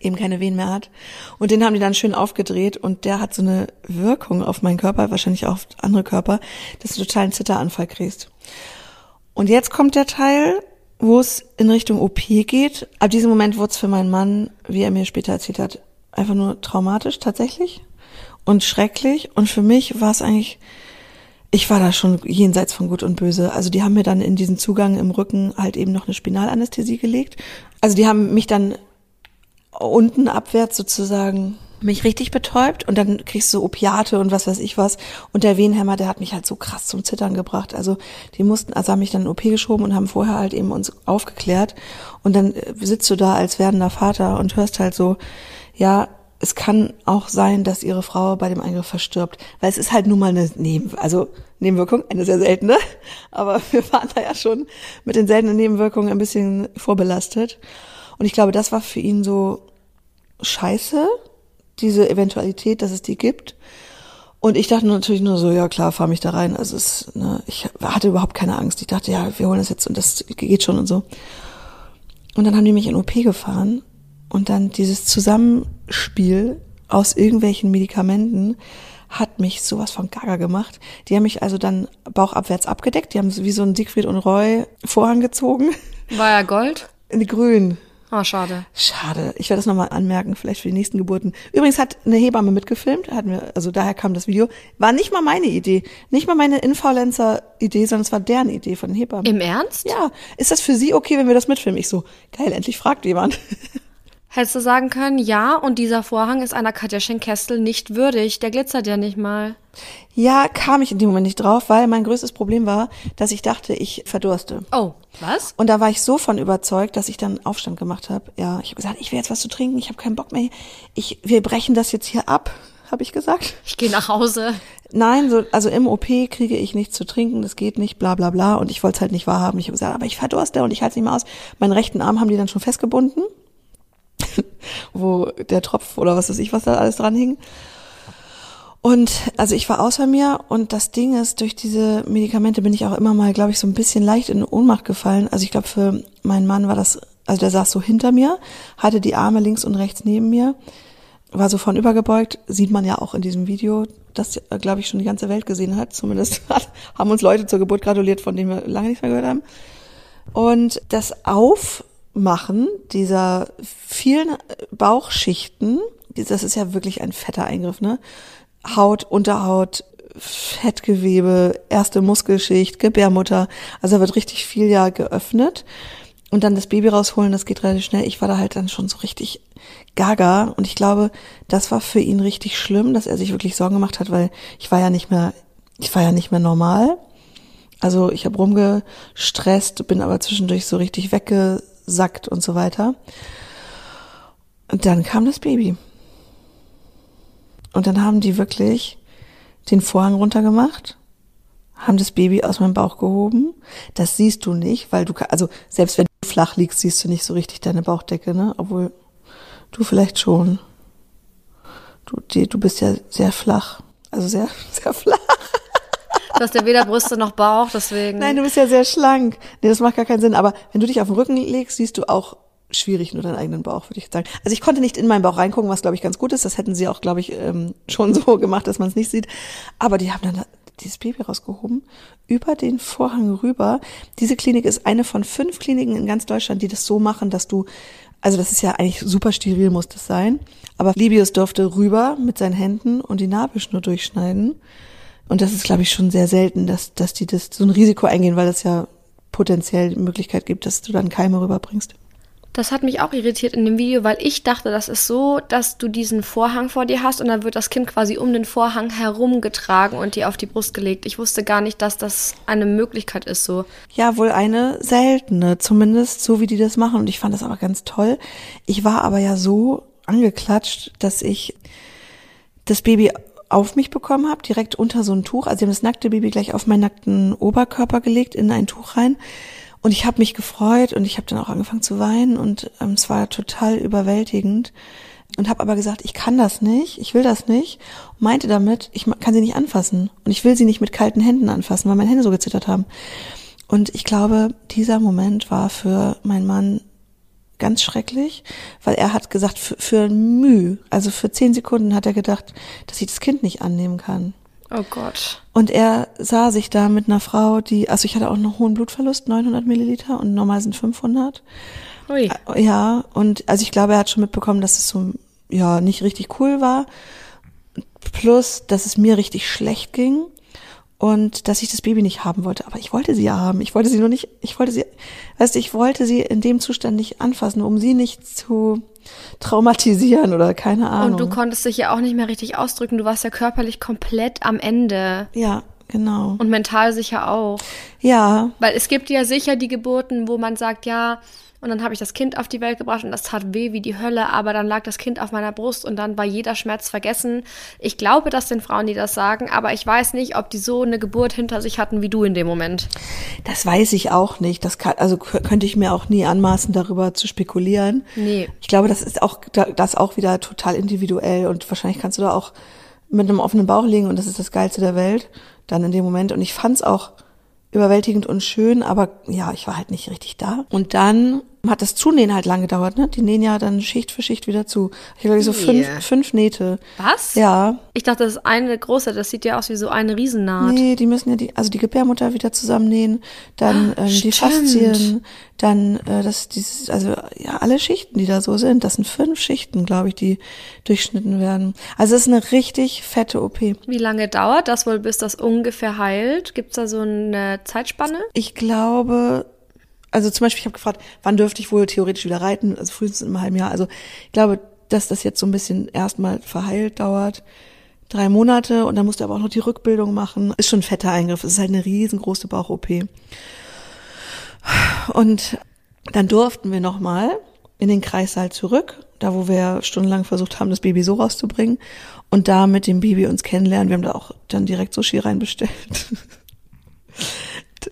eben keine Wehen mehr hat. Und den haben die dann schön aufgedreht und der hat so eine Wirkung auf meinen Körper, wahrscheinlich auch auf andere Körper, dass du total einen Zitteranfall kriegst. Und jetzt kommt der Teil, wo es in Richtung OP geht. Ab diesem Moment wurde es für meinen Mann, wie er mir später erzählt hat, einfach nur traumatisch tatsächlich und schrecklich. Und für mich war es eigentlich, ich war da schon jenseits von Gut und Böse. Also die haben mir dann in diesen Zugang im Rücken halt eben noch eine Spinalanästhesie gelegt. Also die haben mich dann unten abwärts sozusagen mich richtig betäubt und dann kriegst du Opiate und was weiß ich was. Und der Wehenhämmer, der hat mich halt so krass zum Zittern gebracht. Also die mussten, also haben mich dann in OP geschoben und haben vorher halt eben uns aufgeklärt. Und dann äh, sitzt du da als werdender Vater und hörst halt so, ja, es kann auch sein, dass ihre Frau bei dem Eingriff verstirbt, weil es ist halt nun mal eine Neben, also Nebenwirkung, eine sehr seltene, aber wir waren da ja schon mit den seltenen Nebenwirkungen ein bisschen vorbelastet. Und ich glaube, das war für ihn so scheiße, diese Eventualität, dass es die gibt. Und ich dachte natürlich nur so, ja klar, fahr mich da rein. Also es, ne, ich hatte überhaupt keine Angst. Ich dachte, ja, wir holen das jetzt und das geht schon und so. Und dann haben die mich in OP gefahren und dann dieses Zusammenspiel aus irgendwelchen Medikamenten hat mich sowas von gaga gemacht. Die haben mich also dann bauchabwärts abgedeckt. Die haben wie so einen Siegfried und Roy Vorhang gezogen. War ja Gold? In grün. Oh, schade. Schade. Ich werde das nochmal anmerken, vielleicht für die nächsten Geburten. Übrigens hat eine Hebamme mitgefilmt, hatten wir, also daher kam das Video. War nicht mal meine Idee. Nicht mal meine Influencer-Idee, sondern es war deren Idee von den Hebammen. Im Ernst? Ja. Ist das für Sie okay, wenn wir das mitfilmen? Ich so, geil, endlich fragt jemand. Hättest du sagen können, ja, und dieser Vorhang ist einer Katja Schenkestel nicht würdig. Der glitzert ja nicht mal. Ja, kam ich in dem Moment nicht drauf, weil mein größtes Problem war, dass ich dachte, ich verdurste. Oh, was? Und da war ich so von überzeugt, dass ich dann Aufstand gemacht habe. Ja, ich habe gesagt, ich will jetzt was zu trinken, ich habe keinen Bock mehr. Ich, wir brechen das jetzt hier ab, habe ich gesagt. Ich gehe nach Hause. Nein, so, also im OP kriege ich nichts zu trinken, das geht nicht, bla bla bla. Und ich wollte es halt nicht wahrhaben. Ich habe gesagt, aber ich verdurste und ich halte es nicht mehr aus. Meinen rechten Arm haben die dann schon festgebunden wo der Tropf oder was weiß ich, was da alles dran hing. Und also ich war außer mir und das Ding ist, durch diese Medikamente bin ich auch immer mal, glaube ich, so ein bisschen leicht in Ohnmacht gefallen. Also ich glaube, für meinen Mann war das, also der saß so hinter mir, hatte die Arme links und rechts neben mir, war so von übergebeugt, sieht man ja auch in diesem Video, das, glaube ich, schon die ganze Welt gesehen hat. Zumindest haben uns Leute zur Geburt gratuliert, von denen wir lange nichts mehr gehört haben. Und das Auf machen dieser vielen Bauchschichten, das ist ja wirklich ein fetter Eingriff, ne? Haut, Unterhaut, Fettgewebe, erste Muskelschicht, Gebärmutter, also da wird richtig viel ja geöffnet. Und dann das Baby rausholen, das geht relativ schnell. Ich war da halt dann schon so richtig gaga und ich glaube, das war für ihn richtig schlimm, dass er sich wirklich Sorgen gemacht hat, weil ich war ja nicht mehr, ich war ja nicht mehr normal. Also ich habe rumgestresst, bin aber zwischendurch so richtig wegge sackt und so weiter. Und dann kam das Baby. Und dann haben die wirklich den Vorhang runtergemacht, haben das Baby aus meinem Bauch gehoben. Das siehst du nicht, weil du, also selbst wenn du flach liegst, siehst du nicht so richtig deine Bauchdecke, ne? Obwohl du vielleicht schon. Du, die, du bist ja sehr flach. Also sehr, sehr flach. Du hast ja weder Brüste noch Bauch, deswegen. Nein, du bist ja sehr schlank. Nee, das macht gar keinen Sinn. Aber wenn du dich auf den Rücken legst, siehst du auch schwierig nur deinen eigenen Bauch, würde ich sagen. Also ich konnte nicht in meinen Bauch reingucken, was glaube ich ganz gut ist. Das hätten sie auch, glaube ich, ähm, schon so gemacht, dass man es nicht sieht. Aber die haben dann dieses Baby rausgehoben, über den Vorhang rüber. Diese Klinik ist eine von fünf Kliniken in ganz Deutschland, die das so machen, dass du, also das ist ja eigentlich super steril, muss das sein. Aber Libius durfte rüber mit seinen Händen und die Nabelschnur durchschneiden. Und das ist, glaube ich, schon sehr selten, dass, dass die das so ein Risiko eingehen, weil das ja potenziell die Möglichkeit gibt, dass du dann Keime rüberbringst. Das hat mich auch irritiert in dem Video, weil ich dachte, das ist so, dass du diesen Vorhang vor dir hast und dann wird das Kind quasi um den Vorhang herumgetragen und dir auf die Brust gelegt. Ich wusste gar nicht, dass das eine Möglichkeit ist so. Ja, wohl eine seltene, zumindest so wie die das machen und ich fand das aber ganz toll. Ich war aber ja so angeklatscht, dass ich das Baby auf mich bekommen habe, direkt unter so ein Tuch. Also sie haben das nackte Baby gleich auf meinen nackten Oberkörper gelegt, in ein Tuch rein. Und ich habe mich gefreut und ich habe dann auch angefangen zu weinen und ähm, es war total überwältigend. Und habe aber gesagt, ich kann das nicht, ich will das nicht. Und meinte damit, ich kann sie nicht anfassen. Und ich will sie nicht mit kalten Händen anfassen, weil meine Hände so gezittert haben. Und ich glaube, dieser Moment war für meinen Mann ganz schrecklich, weil er hat gesagt, für, für Mühe, also für zehn Sekunden hat er gedacht, dass ich das Kind nicht annehmen kann. Oh Gott. Und er sah sich da mit einer Frau, die, also ich hatte auch einen hohen Blutverlust, 900 Milliliter und normal sind 500. Ui. Ja, und also ich glaube, er hat schon mitbekommen, dass es so, ja, nicht richtig cool war. Plus, dass es mir richtig schlecht ging und dass ich das Baby nicht haben wollte. Aber ich wollte sie ja haben. Ich wollte sie nur nicht, ich wollte sie, weißt du, ich wollte sie in dem Zustand nicht anfassen, um sie nicht zu traumatisieren oder keine Ahnung. Und du konntest dich ja auch nicht mehr richtig ausdrücken. Du warst ja körperlich komplett am Ende. ja, genau. Und mental sicher auch. Ja, Weil es gibt ja sicher die Geburten, wo man sagt, ja, und dann habe ich das Kind auf die Welt gebracht und das tat weh wie die Hölle, aber dann lag das Kind auf meiner Brust und dann war jeder Schmerz vergessen. Ich glaube das den Frauen, die das sagen, aber ich weiß nicht, ob die so eine Geburt hinter sich hatten wie du in dem Moment. das weiß ich auch nicht. Das kann, also könnte ich mir auch nie anmaßen, darüber zu spekulieren. Nee. Ich glaube, das ist auch, da- das auch wieder total individuell und wahrscheinlich kannst du da auch mit einem offenen Bauch liegen und das ist das Geilste der Welt dann in dem Moment. Und ich fand's auch überwältigend und schön, aber ja, ich war halt nicht richtig da. Und dann hat das Zunähen halt lang gedauert, ne? Die nähen ja dann Schicht für Schicht wieder zu. Ich glaube, so fünf, Yeah. fünf Nähte. Was? Ja. Ich dachte, das ist eine große, das sieht ja aus wie so eine Riesennaht. Nee, die müssen ja die, also die Gebärmutter wieder zusammennähen, dann ähm, die. Faszien, dann äh, das, dieses, also ja, alle Schichten, die da so sind, das sind fünf Schichten, glaube ich, die durchschnitten werden. Also es ist eine richtig fette OP. Wie lange dauert das wohl, bis das ungefähr heilt? Gibt's da so eine Zeitspanne? Ich glaube, also zum Beispiel, ich habe gefragt, wann dürfte ich wohl theoretisch wieder reiten? Also frühestens in einem halben Jahr. Also ich glaube, dass das jetzt so ein bisschen erstmal verheilt dauert. Drei Monate und dann musst du aber auch noch die Rückbildung machen. Ist schon ein fetter Eingriff. Es ist halt eine riesengroße Bauch-OP. Und dann durften wir nochmal in den Kreissaal zurück, da wo wir stundenlang versucht haben, das Baby so rauszubringen und da mit dem Baby uns kennenlernen. Wir haben da auch dann direkt Sushi reinbestellt.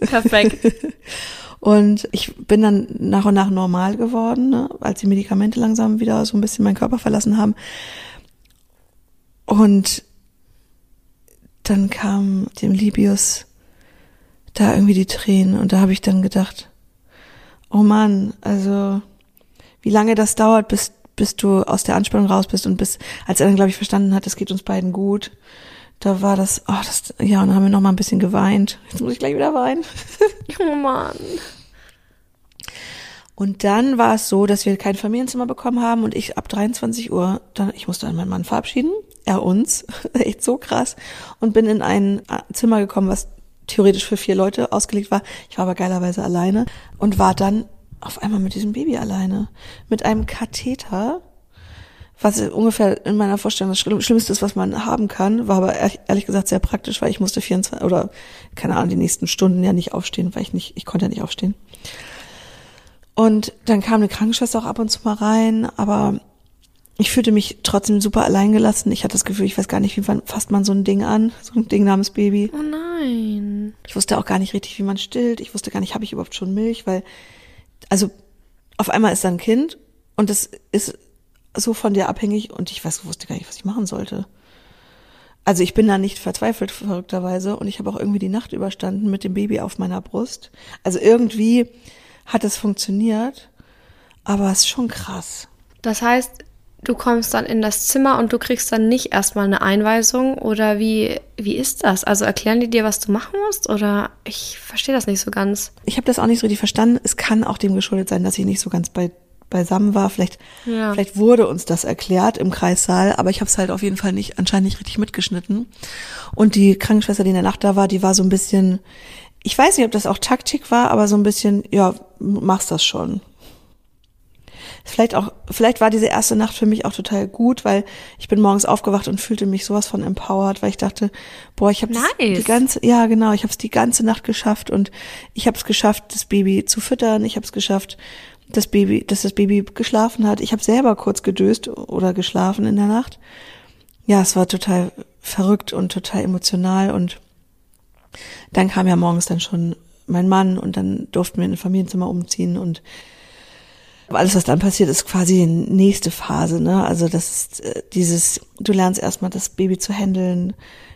Perfekt. Und ich bin dann nach und nach normal geworden, ne, als die Medikamente langsam wieder so ein bisschen meinen Körper verlassen haben. Und dann kam dem Libius da irgendwie die Tränen und da habe ich dann gedacht, oh Mann, also wie lange das dauert, bis bis du aus der Anspannung raus bist und bis als er dann glaube ich verstanden hat, es geht uns beiden gut. Da war das, oh, das, ja, und dann haben wir noch mal ein bisschen geweint. Jetzt muss ich gleich wieder weinen. oh Mann. Und dann war es so, dass wir kein Familienzimmer bekommen haben und ich ab 23 Uhr, dann, ich musste dann meinen Mann verabschieden, er uns, echt so krass, und bin in ein Zimmer gekommen, was theoretisch für vier Leute ausgelegt war. Ich war aber geilerweise alleine und war dann auf einmal mit diesem Baby alleine. Mit einem Katheter, was ungefähr in meiner Vorstellung das Schlimm- Schlimmste ist, was man haben kann, war aber ehrlich, gesagt sehr praktisch, weil ich musste 24 oder keine Ahnung, die nächsten Stunden ja nicht aufstehen, weil ich nicht, ich konnte ja nicht aufstehen. Und dann kam eine Krankenschwester auch ab und zu mal rein, aber ich fühlte mich trotzdem super alleingelassen. Ich hatte das Gefühl, ich weiß gar nicht, wie man, fasst man so ein Ding an, so ein Ding namens Baby. Oh nein. Ich wusste auch gar nicht richtig, wie man stillt. Ich wusste gar nicht, habe ich überhaupt schon Milch, weil, also auf einmal ist da ein Kind und das ist so von dir abhängig und ich weiß, wusste gar nicht, was ich machen sollte. Also ich bin da nicht verzweifelt, verrückterweise, und ich habe auch irgendwie die Nacht überstanden mit dem Baby auf meiner Brust. Also irgendwie hat es funktioniert, aber es ist schon krass. Das heißt, du kommst dann in das Zimmer und du kriegst dann nicht erstmal eine Einweisung oder wie, wie ist das? Also erklären die dir, was du machen musst oder ich verstehe das nicht so ganz. Ich habe das auch nicht so richtig verstanden. Es kann auch dem geschuldet sein, dass ich nicht so ganz bei beisammen war. Vielleicht, Ja. vielleicht wurde uns das erklärt im Kreissaal, aber ich habe es halt auf jeden Fall nicht anscheinend nicht richtig mitgeschnitten. Und die Krankenschwester, die in der Nacht da war, die war so ein bisschen, ich weiß nicht, ob das auch Taktik war, aber so ein bisschen, ja, machst das schon. Vielleicht auch, vielleicht war diese erste Nacht für mich auch total gut, weil ich bin morgens aufgewacht und fühlte mich sowas von empowered, weil ich dachte, boah, ich habe Nice. die ganze, ja genau, ich habe es die ganze Nacht geschafft und ich habe es geschafft, das Baby zu füttern, ich habe es geschafft, das Baby, dass das Baby geschlafen hat. Ich habe selber kurz gedöst oder geschlafen in der Nacht. Ja, es war total verrückt und total emotional und dann kam ja morgens dann schon mein Mann und dann durften wir in ein Familienzimmer umziehen und alles, was dann passiert, ist quasi die nächste Phase, ne? Also das ist äh, dieses, du lernst erstmal das Baby zu handeln.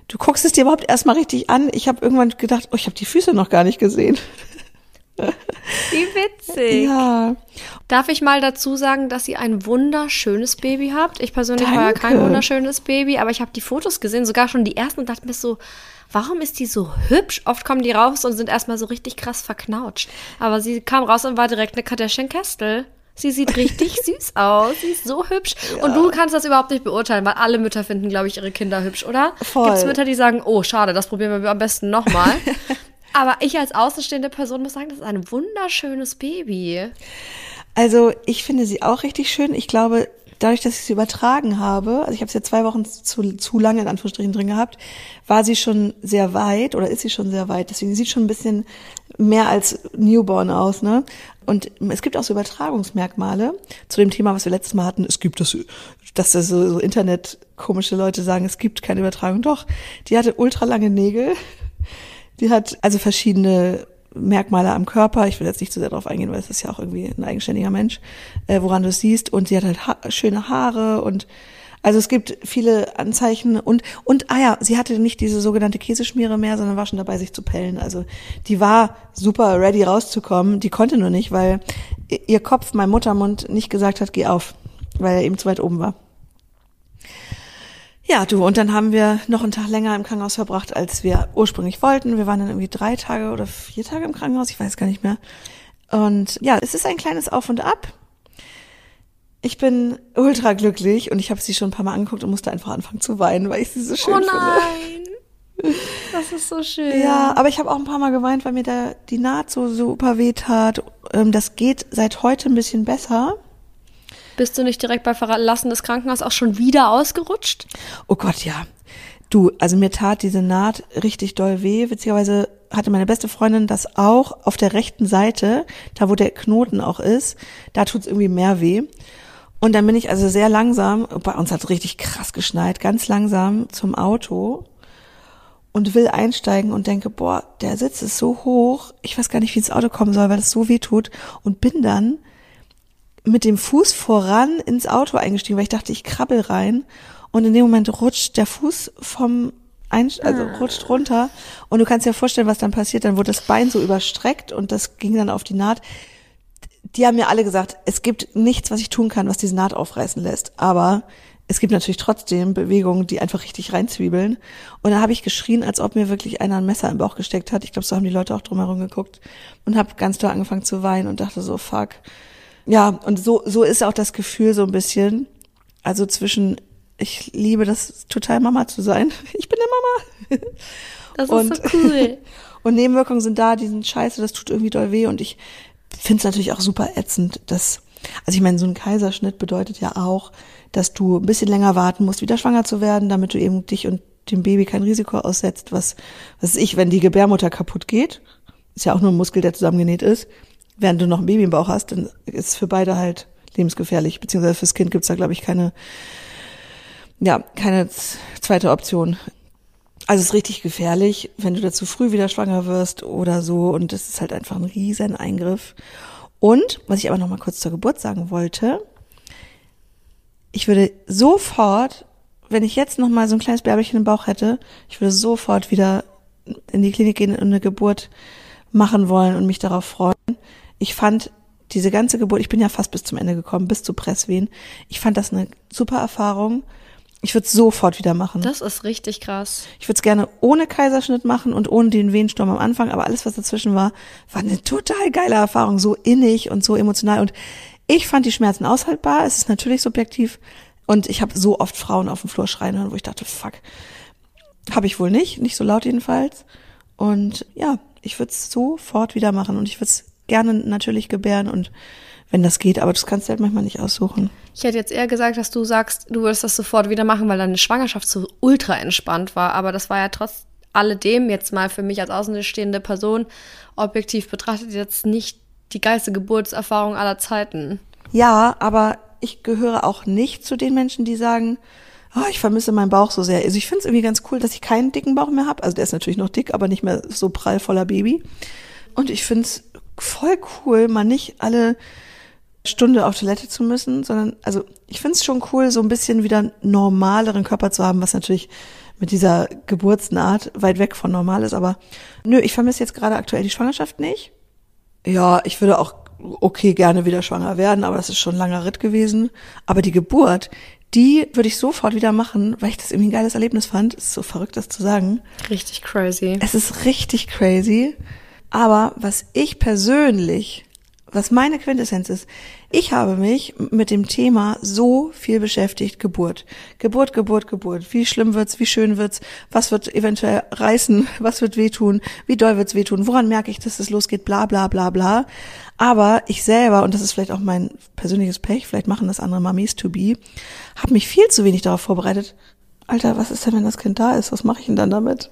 Du guckst es dir überhaupt erstmal richtig an. Ich habe irgendwann gedacht, oh, ich habe die Füße noch gar nicht gesehen. Wie witzig. Ja. Darf ich mal dazu sagen, dass ihr ein wunderschönes Baby habt? Ich persönlich war ja kein Danke. wunderschönes Baby, aber ich habe die Fotos gesehen, sogar schon die ersten und dachte mir so, warum ist die so hübsch? Oft kommen die raus und sind erstmal so richtig krass verknautscht. Aber sie kam raus und war direkt eine Kardashian Kestel. Sie sieht richtig süß aus. Sie ist so hübsch. Und du kannst das überhaupt nicht beurteilen, weil alle Mütter finden, glaube ich, ihre Kinder hübsch, oder? Gibt es Mütter, die sagen, oh, schade, das probieren wir am besten nochmal. Aber ich als außenstehende Person muss sagen, das ist ein wunderschönes Baby. Also ich finde sie auch richtig schön. Ich glaube, dadurch, dass ich sie übertragen habe, also ich habe sie ja zwei Wochen zu, zu lange in Anführungsstrichen drin gehabt, war sie schon sehr weit oder ist sie schon sehr weit. Deswegen sieht schon ein bisschen mehr als Newborn aus, ne? Und es gibt auch so Übertragungsmerkmale zu dem Thema, was wir letztes Mal hatten. Es gibt das, dass das so, so Internet komische Leute sagen, es gibt keine Übertragung. Doch, die hatte ultra lange Nägel. Die hat also verschiedene Merkmale am Körper. Ich will jetzt nicht zu sehr darauf eingehen, weil es ist ja auch irgendwie ein eigenständiger Mensch, äh, woran du es siehst. Und sie hat halt ha schöne Haare und also es gibt viele Anzeichen und und ah ja, sie hatte nicht diese sogenannte Käseschmiere mehr, sondern war schon dabei, sich zu pellen. Also die war super ready rauszukommen. Die konnte nur nicht, weil ihr Kopf, mein Muttermund, nicht gesagt hat, geh auf, weil er eben zu weit oben war. Ja, du, und dann haben wir noch einen Tag länger im Krankenhaus verbracht, als wir ursprünglich wollten. Wir waren dann irgendwie drei Tage oder vier Tage im Krankenhaus, ich weiß gar nicht mehr. Und ja, es ist ein kleines Auf und Ab. Ich bin ultra glücklich und ich habe sie schon ein paar Mal angeguckt und musste einfach anfangen zu weinen, weil ich sie so schön oh finde. nein. Das ist so schön. Ja, aber ich habe auch ein paar Mal geweint, weil mir da die Naht so super weh tat. Ähm, Das geht seit heute ein bisschen besser. Bist du nicht direkt bei Verlassen des Krankenhauses auch schon wieder ausgerutscht? Oh Gott, ja. Du, also mir tat diese Naht richtig doll weh. Witzigerweise hatte meine beste Freundin das auch auf der rechten Seite, da wo der Knoten auch ist. Da tut's irgendwie mehr weh. Und dann bin ich also sehr langsam, bei uns hat richtig krass geschneit, ganz langsam zum Auto und will einsteigen und denke, boah, der Sitz ist so hoch, ich weiß gar nicht, wie ins Auto kommen soll, weil es so weh tut und bin dann mit dem Fuß voran ins Auto eingestiegen, weil ich dachte, ich krabbel rein und in dem Moment rutscht der Fuß vom Einst also rutscht runter und du kannst dir vorstellen, was dann passiert, dann wurde das Bein so überstreckt und das ging dann auf die Naht. Die haben mir alle gesagt, es gibt nichts, was ich tun kann, was diese Naht aufreißen lässt, aber es gibt natürlich trotzdem Bewegungen, die einfach richtig reinzwiebeln. Und da habe ich geschrien, als ob mir wirklich einer ein Messer im Bauch gesteckt hat. Ich glaube, so haben die Leute auch drumherum geguckt und habe ganz doll angefangen zu weinen und dachte so, fuck. Ja, und so, so ist auch das Gefühl so ein bisschen. Also zwischen, ich liebe das total Mama zu sein. Ich bin eine Mama. Das ist Und- so cool. Und Nebenwirkungen sind da, die sind scheiße, das tut irgendwie doll weh. Und ich finde es natürlich auch super ätzend, dass, also ich meine, so ein Kaiserschnitt bedeutet ja auch, dass du ein bisschen länger warten musst, wieder schwanger zu werden, damit du eben dich und dem Baby kein Risiko aussetzt, was, was ich, wenn die Gebärmutter kaputt geht, ist ja auch nur ein Muskel, der zusammengenäht ist, während du noch ein Baby im Bauch hast, dann ist es für beide halt lebensgefährlich, beziehungsweise fürs Kind gibt's da, glaube ich, keine, ja, keine zweite Option. Also es ist richtig gefährlich, wenn du da zu früh wieder schwanger wirst oder so. Und das ist halt einfach ein riesen Eingriff. Und, was ich aber noch mal kurz zur Geburt sagen wollte, ich würde sofort, wenn ich jetzt noch mal so ein kleines Bärbelchen im Bauch hätte, ich würde sofort wieder in die Klinik gehen und eine Geburt machen wollen und mich darauf freuen. Ich fand diese ganze Geburt, ich bin ja fast bis zum Ende gekommen, bis zu Presswehen. Ich fand das eine super Erfahrung. Ich würde es sofort wieder machen. Das ist richtig krass. Ich würde es gerne ohne Kaiserschnitt machen und ohne den Wehensturm am Anfang, aber alles, was dazwischen war, war eine total geile Erfahrung, so innig und so emotional. Und ich fand die Schmerzen aushaltbar. Es ist natürlich subjektiv. Und ich habe so oft Frauen auf dem Flur schreien hören, wo ich dachte, fuck, habe ich wohl nicht, nicht so laut jedenfalls. Und ja, ich würde es sofort wieder machen und ich würde es gerne natürlich gebären und wenn das geht, aber das kannst du halt manchmal nicht aussuchen. Ich hätte jetzt eher gesagt, dass du sagst, du würdest das sofort wieder machen, weil deine Schwangerschaft so ultra entspannt war. Aber das war ja trotz alledem jetzt mal für mich als außenstehende Person objektiv betrachtet jetzt nicht die geilste Geburtserfahrung aller Zeiten. Ja, aber ich gehöre auch nicht zu den Menschen, die sagen, oh, ich vermisse meinen Bauch so sehr. Also ich finde es irgendwie ganz cool, dass ich keinen dicken Bauch mehr habe. Also der ist natürlich noch dick, aber nicht mehr so prall voller Baby. Und ich finde es voll cool, mal nicht alle Stunde auf Toilette zu müssen, sondern also ich finde es schon cool, so ein bisschen wieder einen normaleren Körper zu haben, was natürlich mit dieser Geburtsnaht weit weg von normal ist. Aber nö, ich vermisse jetzt gerade aktuell die Schwangerschaft nicht. Ja, ich würde auch okay gerne wieder schwanger werden, aber das ist schon ein langer Ritt gewesen. Aber die Geburt, die würde ich sofort wieder machen, weil ich das irgendwie ein geiles Erlebnis fand. Ist so verrückt, das zu sagen. Richtig crazy. Es ist richtig crazy. Aber was ich persönlich, was meine Quintessenz ist, ich habe mich mit dem Thema so viel beschäftigt, Geburt. Geburt, Geburt, Geburt. Wie schlimm wird's, wie schön wird's, was wird eventuell reißen, was wird wehtun, wie doll wird's wehtun, woran merke ich, dass es losgeht, bla bla bla bla. Aber ich selber, und das ist vielleicht auch mein persönliches Pech, vielleicht machen das andere Mamis to be, habe mich viel zu wenig darauf vorbereitet. Alter, was ist denn, wenn das Kind da ist? Was mache ich denn dann damit?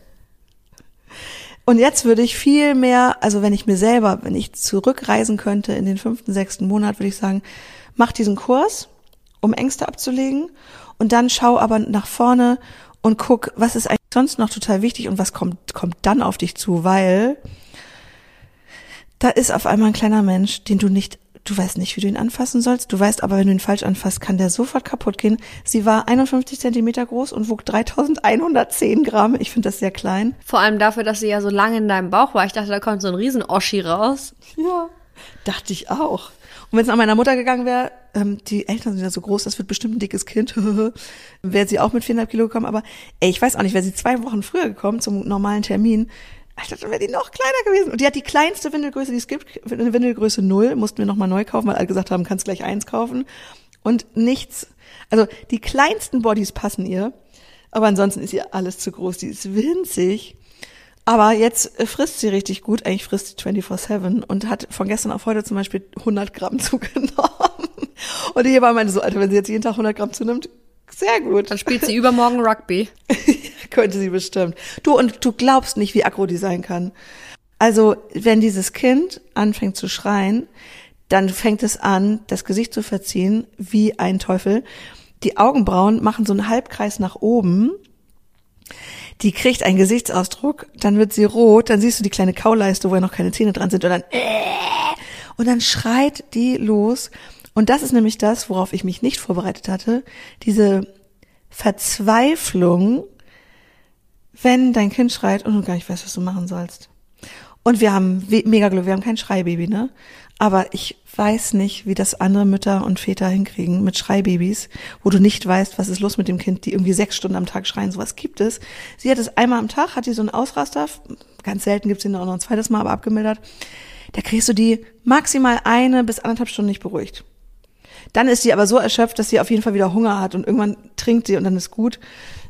Und jetzt würde ich viel mehr, also wenn ich mir selber, wenn ich zurückreisen könnte in den fünften, sechsten Monat, würde ich sagen, mach diesen Kurs, um Ängste abzulegen und dann schau aber nach vorne und guck, was ist eigentlich sonst noch total wichtig und was kommt, kommt dann auf dich zu, weil da ist auf einmal ein kleiner Mensch, den du nicht Du weißt nicht, wie du ihn anfassen sollst. Du weißt aber, wenn du ihn falsch anfasst, kann der sofort kaputt gehen. Sie war 51 Zentimeter groß und wog 3110 Gramm. Ich finde das sehr klein. Vor allem dafür, dass sie ja so lange in deinem Bauch war. Ich dachte, da kommt so ein riesen Oschi raus. Ja, dachte ich auch. Und wenn es nach meiner Mutter gegangen wäre, ähm, die Eltern sind ja so groß, das wird bestimmt ein dickes Kind, wäre sie auch mit viereinhalb Kilo gekommen. Aber ey, ich weiß auch nicht, wäre sie zwei Wochen früher gekommen zum normalen Termin, Alter, dann wäre die noch kleiner gewesen. Und die hat die kleinste Windelgröße, die es gibt, eine Windelgröße null, mussten wir nochmal neu kaufen, weil alle gesagt haben, kannst gleich eins kaufen. Und nichts, also die kleinsten Bodies passen ihr, aber ansonsten ist ihr alles zu groß, die ist winzig. Aber jetzt frisst sie richtig gut, eigentlich frisst sie 24-7 und hat von gestern auf heute zum Beispiel 100 Gramm zugenommen. Und ich war meine so, Alter, wenn sie jetzt jeden Tag 100 Gramm zunimmt, sehr gut. Dann spielt sie übermorgen Rugby. Könnte sie bestimmt. Du, und du glaubst nicht, wie aggro die sein kann. Also, wenn dieses Kind anfängt zu schreien, dann fängt es an, das Gesicht zu verziehen, wie ein Teufel. Die Augenbrauen machen so einen Halbkreis nach oben. Die kriegt einen Gesichtsausdruck, dann wird sie rot, dann siehst du die kleine Kauleiste, wo ja noch keine Zähne dran sind, und dann, äh, und dann schreit die los. Und das ist nämlich das, worauf ich mich nicht vorbereitet hatte. Diese Verzweiflung, wenn dein Kind schreit und du gar nicht weißt, was du machen sollst. Und wir haben mega Glück, wir haben kein Schreibaby, ne? Aber ich weiß nicht, wie das andere Mütter und Väter hinkriegen mit Schreibabys, wo du nicht weißt, was ist los mit dem Kind, die irgendwie sechs Stunden am Tag schreien. Sowas gibt es. Sie hat es einmal am Tag, hat die so einen Ausraster. Ganz selten gibt's den auch noch ein zweites Mal, aber abgemildert. Da kriegst du die maximal eine bis anderthalb Stunden nicht beruhigt. Dann ist sie aber so erschöpft, dass sie auf jeden Fall wieder Hunger hat und irgendwann trinkt sie und dann ist gut.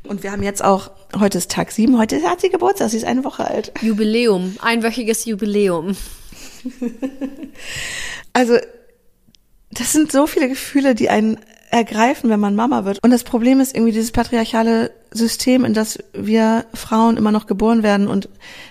Und wir haben jetzt auch, heute ist Tag sieben, heute hat sie Geburtstag, sie ist eine Woche alt. Jubiläum, einwöchiges Jubiläum. also, das sind so viele Gefühle, die einen ergreifen, wenn man Mama wird. Und das Problem ist irgendwie dieses patriarchale System, in das wir Frauen immer noch geboren werden und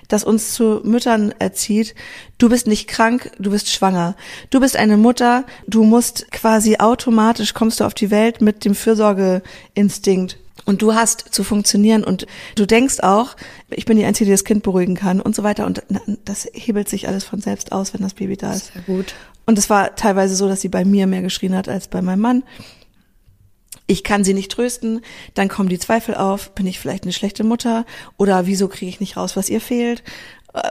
das uns zu Müttern erzieht. Du bist nicht krank, du bist schwanger. Du bist eine Mutter, du musst quasi automatisch kommst du auf die Welt mit dem Fürsorgeinstinkt. Und du hast zu funktionieren und du denkst auch, ich bin die Einzige, die das Kind beruhigen kann und so weiter. Und das hebelt sich alles von selbst aus, wenn das Baby da ist. Sehr gut. Und es war teilweise so, dass sie bei mir mehr geschrien hat als bei meinem Mann ich kann sie nicht trösten, dann kommen die Zweifel auf, bin ich vielleicht eine schlechte Mutter oder wieso kriege ich nicht raus, was ihr fehlt?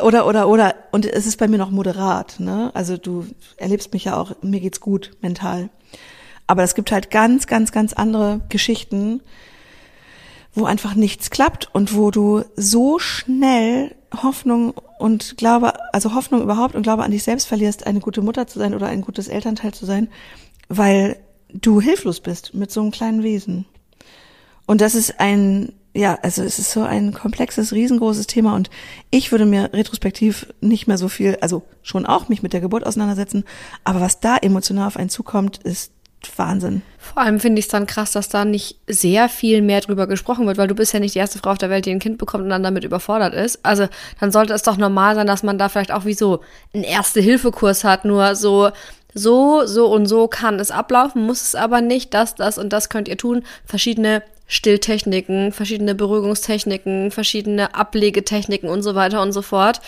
Oder, oder, oder, und es ist bei mir noch moderat, ne? Also du erlebst mich ja auch, mir geht's gut mental. Aber es gibt halt ganz, ganz, ganz andere Geschichten, wo einfach nichts klappt und wo du so schnell Hoffnung und Glaube, also Hoffnung überhaupt und Glaube an dich selbst verlierst, eine gute Mutter zu sein oder ein gutes Elternteil zu sein, weil du hilflos bist mit so einem kleinen Wesen. Und das ist ein, ja, also es ist so ein komplexes, riesengroßes Thema und ich würde mir retrospektiv nicht mehr so viel, also schon auch mich mit der Geburt auseinandersetzen, aber was da emotional auf einen zukommt, ist Wahnsinn. Vor allem finde ich es dann krass, dass da nicht sehr viel mehr drüber gesprochen wird, weil du bist ja nicht die erste Frau auf der Welt, die ein Kind bekommt und dann damit überfordert ist. Also dann sollte es doch normal sein, dass man da vielleicht auch wie so einen Erste-Hilfe-Kurs hat, nur so so, so und so kann es ablaufen, muss es aber nicht. Das, das und das könnt ihr tun. Verschiedene Stilltechniken, verschiedene Beruhigungstechniken, verschiedene Ablegetechniken und so weiter und so fort.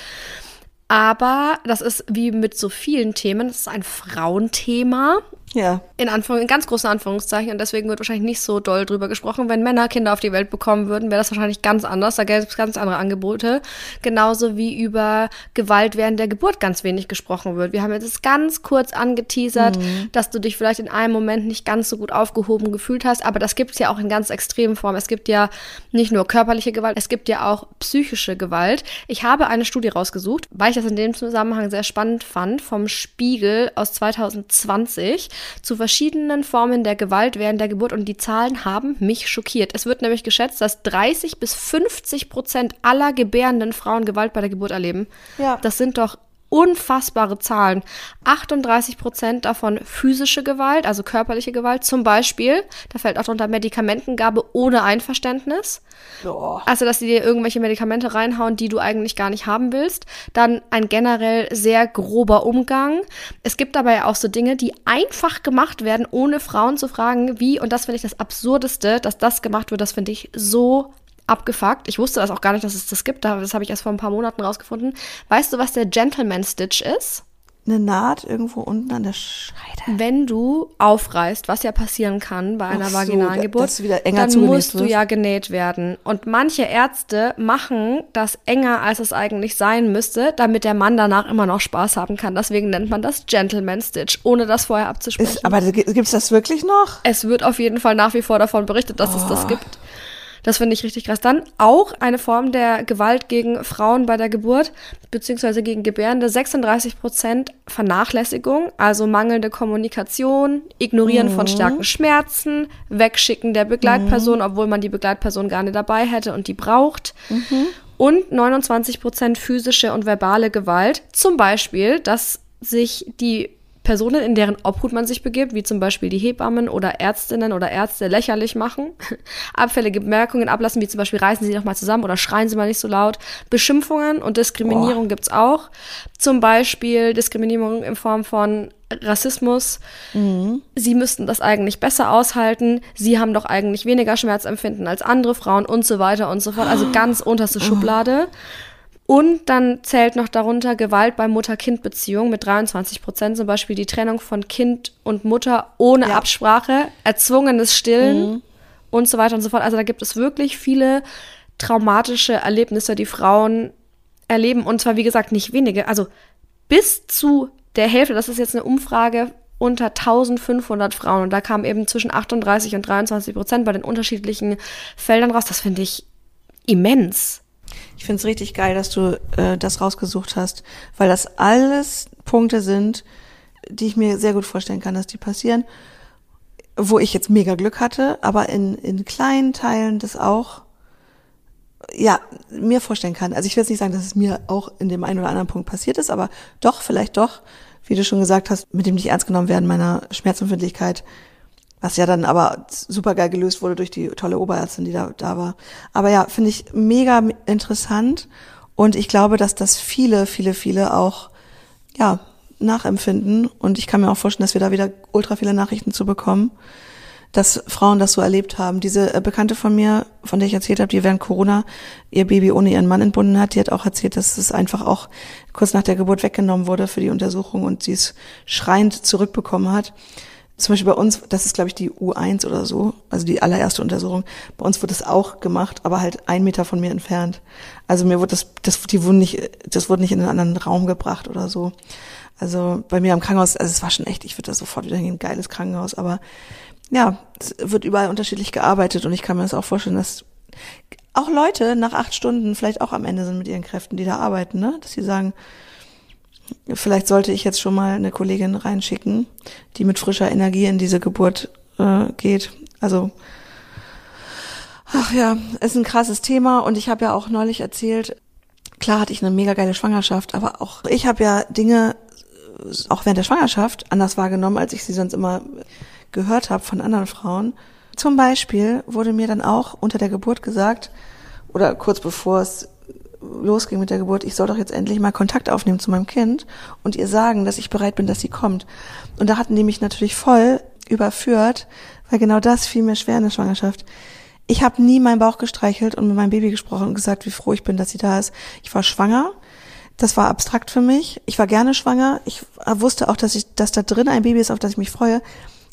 Aber das ist wie mit so vielen Themen, das ist ein Frauenthema. Ja. In, Anführung, in ganz großen Anführungszeichen. Und deswegen wird wahrscheinlich nicht so doll drüber gesprochen. Wenn Männer Kinder auf die Welt bekommen würden, wäre das wahrscheinlich ganz anders. Da gäbe es ganz andere Angebote. Genauso wie über Gewalt während der Geburt ganz wenig gesprochen wird. Wir haben jetzt ganz kurz angeteasert, mhm. dass du dich vielleicht in einem Moment nicht ganz so gut aufgehoben gefühlt hast. Aber das gibt es ja auch in ganz extremen Formen. Es gibt ja nicht nur körperliche Gewalt, es gibt ja auch psychische Gewalt. Ich habe eine Studie rausgesucht, weil ich das in dem Zusammenhang sehr spannend fand, vom Spiegel aus 2020 zu verschiedenen Formen der Gewalt während der Geburt und die Zahlen haben mich schockiert. Es wird nämlich geschätzt, dass 30 bis 50 Prozent aller gebärenden Frauen Gewalt bei der Geburt erleben. Ja. Das sind doch unfassbare Zahlen. 38 Prozent davon physische Gewalt, also körperliche Gewalt. Zum Beispiel, da fällt auch drunter Medikamentengabe ohne Einverständnis. Oh. Also, dass sie dir irgendwelche Medikamente reinhauen, die du eigentlich gar nicht haben willst. Dann ein generell sehr grober Umgang. Es gibt dabei auch so Dinge, die einfach gemacht werden, ohne Frauen zu fragen, wie. Und das finde ich das Absurdeste, dass das gemacht wird. Das finde ich so abgefuckt. Ich wusste das auch gar nicht, dass es das gibt. Das habe ich erst vor ein paar Monaten rausgefunden. Weißt du, was der Gentleman Stitch ist? Eine Naht irgendwo unten an der Scheide. Wenn du aufreißt, was ja passieren kann bei einer so, vaginalen Geburt, dann musst du ja genäht werden. Und manche Ärzte machen das enger, als es eigentlich sein müsste, damit der Mann danach immer noch Spaß haben kann. Deswegen nennt man das Gentleman Stitch, ohne das vorher abzusprechen. Ist, aber gibt es das wirklich noch? Es wird auf jeden Fall nach wie vor davon berichtet, dass oh. es das oh. gibt. Das finde ich richtig krass. Dann auch eine Form der Gewalt gegen Frauen bei der Geburt, beziehungsweise gegen Gebärende. 36 Prozent Vernachlässigung, also mangelnde Kommunikation, Ignorieren mhm. von starken Schmerzen, Wegschicken der Begleitperson, mhm. obwohl man die Begleitperson gerne dabei hätte und die braucht. Mhm. Und 29 Prozent physische und verbale Gewalt. Zum Beispiel, dass sich die Personen, in deren Obhut man sich begibt, wie zum Beispiel die Hebammen oder Ärztinnen oder Ärzte, lächerlich machen, abfällige Bemerkungen ablassen, wie zum Beispiel reißen sie doch mal zusammen oder schreien sie mal nicht so laut. Beschimpfungen und Diskriminierung gibt es auch. Zum Beispiel Diskriminierung in Form von Rassismus. Mhm. Sie müssten das eigentlich besser aushalten. Sie haben doch eigentlich weniger Schmerzempfinden als andere Frauen und so weiter und so fort. Also ganz unterste Schublade. Oh. Und dann zählt noch darunter Gewalt bei Mutter-Kind-Beziehung mit 23 Prozent, zum Beispiel die Trennung von Kind und Mutter ohne ja. Absprache, erzwungenes Stillen mhm. und so weiter und so fort. Also da gibt es wirklich viele traumatische Erlebnisse, die Frauen erleben. Und zwar, wie gesagt, nicht wenige. Also bis zu der Hälfte, das ist jetzt eine Umfrage unter 1500 Frauen. Und da kamen eben zwischen 38 und 23 Prozent bei den unterschiedlichen Feldern raus. Das finde ich immens. Ich finde es richtig geil, dass du äh, das rausgesucht hast, weil das alles Punkte sind, die ich mir sehr gut vorstellen kann, dass die passieren, wo ich jetzt mega Glück hatte, aber in, in kleinen Teilen das auch ja, mir vorstellen kann. Also ich will jetzt nicht sagen, dass es mir auch in dem einen oder anderen Punkt passiert ist, aber doch, vielleicht doch, wie du schon gesagt hast, mit dem nicht ernst genommen werden meiner Schmerzempfindlichkeit was ja dann aber super geil gelöst wurde durch die tolle Oberärztin, die da, da war. Aber ja, finde ich mega interessant. Und ich glaube, dass das viele, viele, viele auch, ja, nachempfinden. Und ich kann mir auch vorstellen, dass wir da wieder ultra viele Nachrichten zu bekommen, dass Frauen das so erlebt haben. Diese äh, Bekannte von mir, von der ich erzählt habe, die während Corona ihr Baby ohne ihren Mann entbunden hat, die hat auch erzählt, dass es einfach auch kurz nach der Geburt weggenommen wurde für die Untersuchung und sie es schreiend zurückbekommen hat zum Beispiel bei uns, das ist glaube ich die U1 oder so, also die allererste Untersuchung. Bei uns wurde das auch gemacht, aber halt ein Meter von mir entfernt. Also mir wurde das, das, die wurden nicht, das wurde nicht in einen anderen Raum gebracht oder so. Also bei mir am Krankenhaus, also es war schon echt, ich würde da sofort wieder hingehen, geiles Krankenhaus, aber ja, es wird überall unterschiedlich gearbeitet und ich kann mir das auch vorstellen, dass auch Leute nach acht Stunden vielleicht auch am Ende sind mit ihren Kräften, die da arbeiten, ne? Dass sie sagen, Vielleicht sollte ich jetzt schon mal eine Kollegin reinschicken, die mit frischer Energie in diese Geburt äh, geht. Also, ach ja, ist ein krasses Thema und ich habe ja auch neulich erzählt, klar hatte ich eine mega geile Schwangerschaft, aber auch ich habe ja Dinge auch während der Schwangerschaft anders wahrgenommen, als ich sie sonst immer gehört habe von anderen Frauen. Zum Beispiel wurde mir dann auch unter der Geburt gesagt, oder kurz bevor es losging mit der Geburt, ich soll doch jetzt endlich mal Kontakt aufnehmen zu meinem Kind und ihr sagen, dass ich bereit bin, dass sie kommt. Und da hatten die mich natürlich voll überführt, weil genau das fiel mir schwer in der Schwangerschaft. Ich habe nie meinen Bauch gestreichelt und mit meinem Baby gesprochen und gesagt, wie froh ich bin, dass sie da ist. Ich war schwanger. Das war abstrakt für mich. Ich war gerne schwanger. Ich wusste auch, dass ich, dass da drin ein Baby ist, auf das ich mich freue.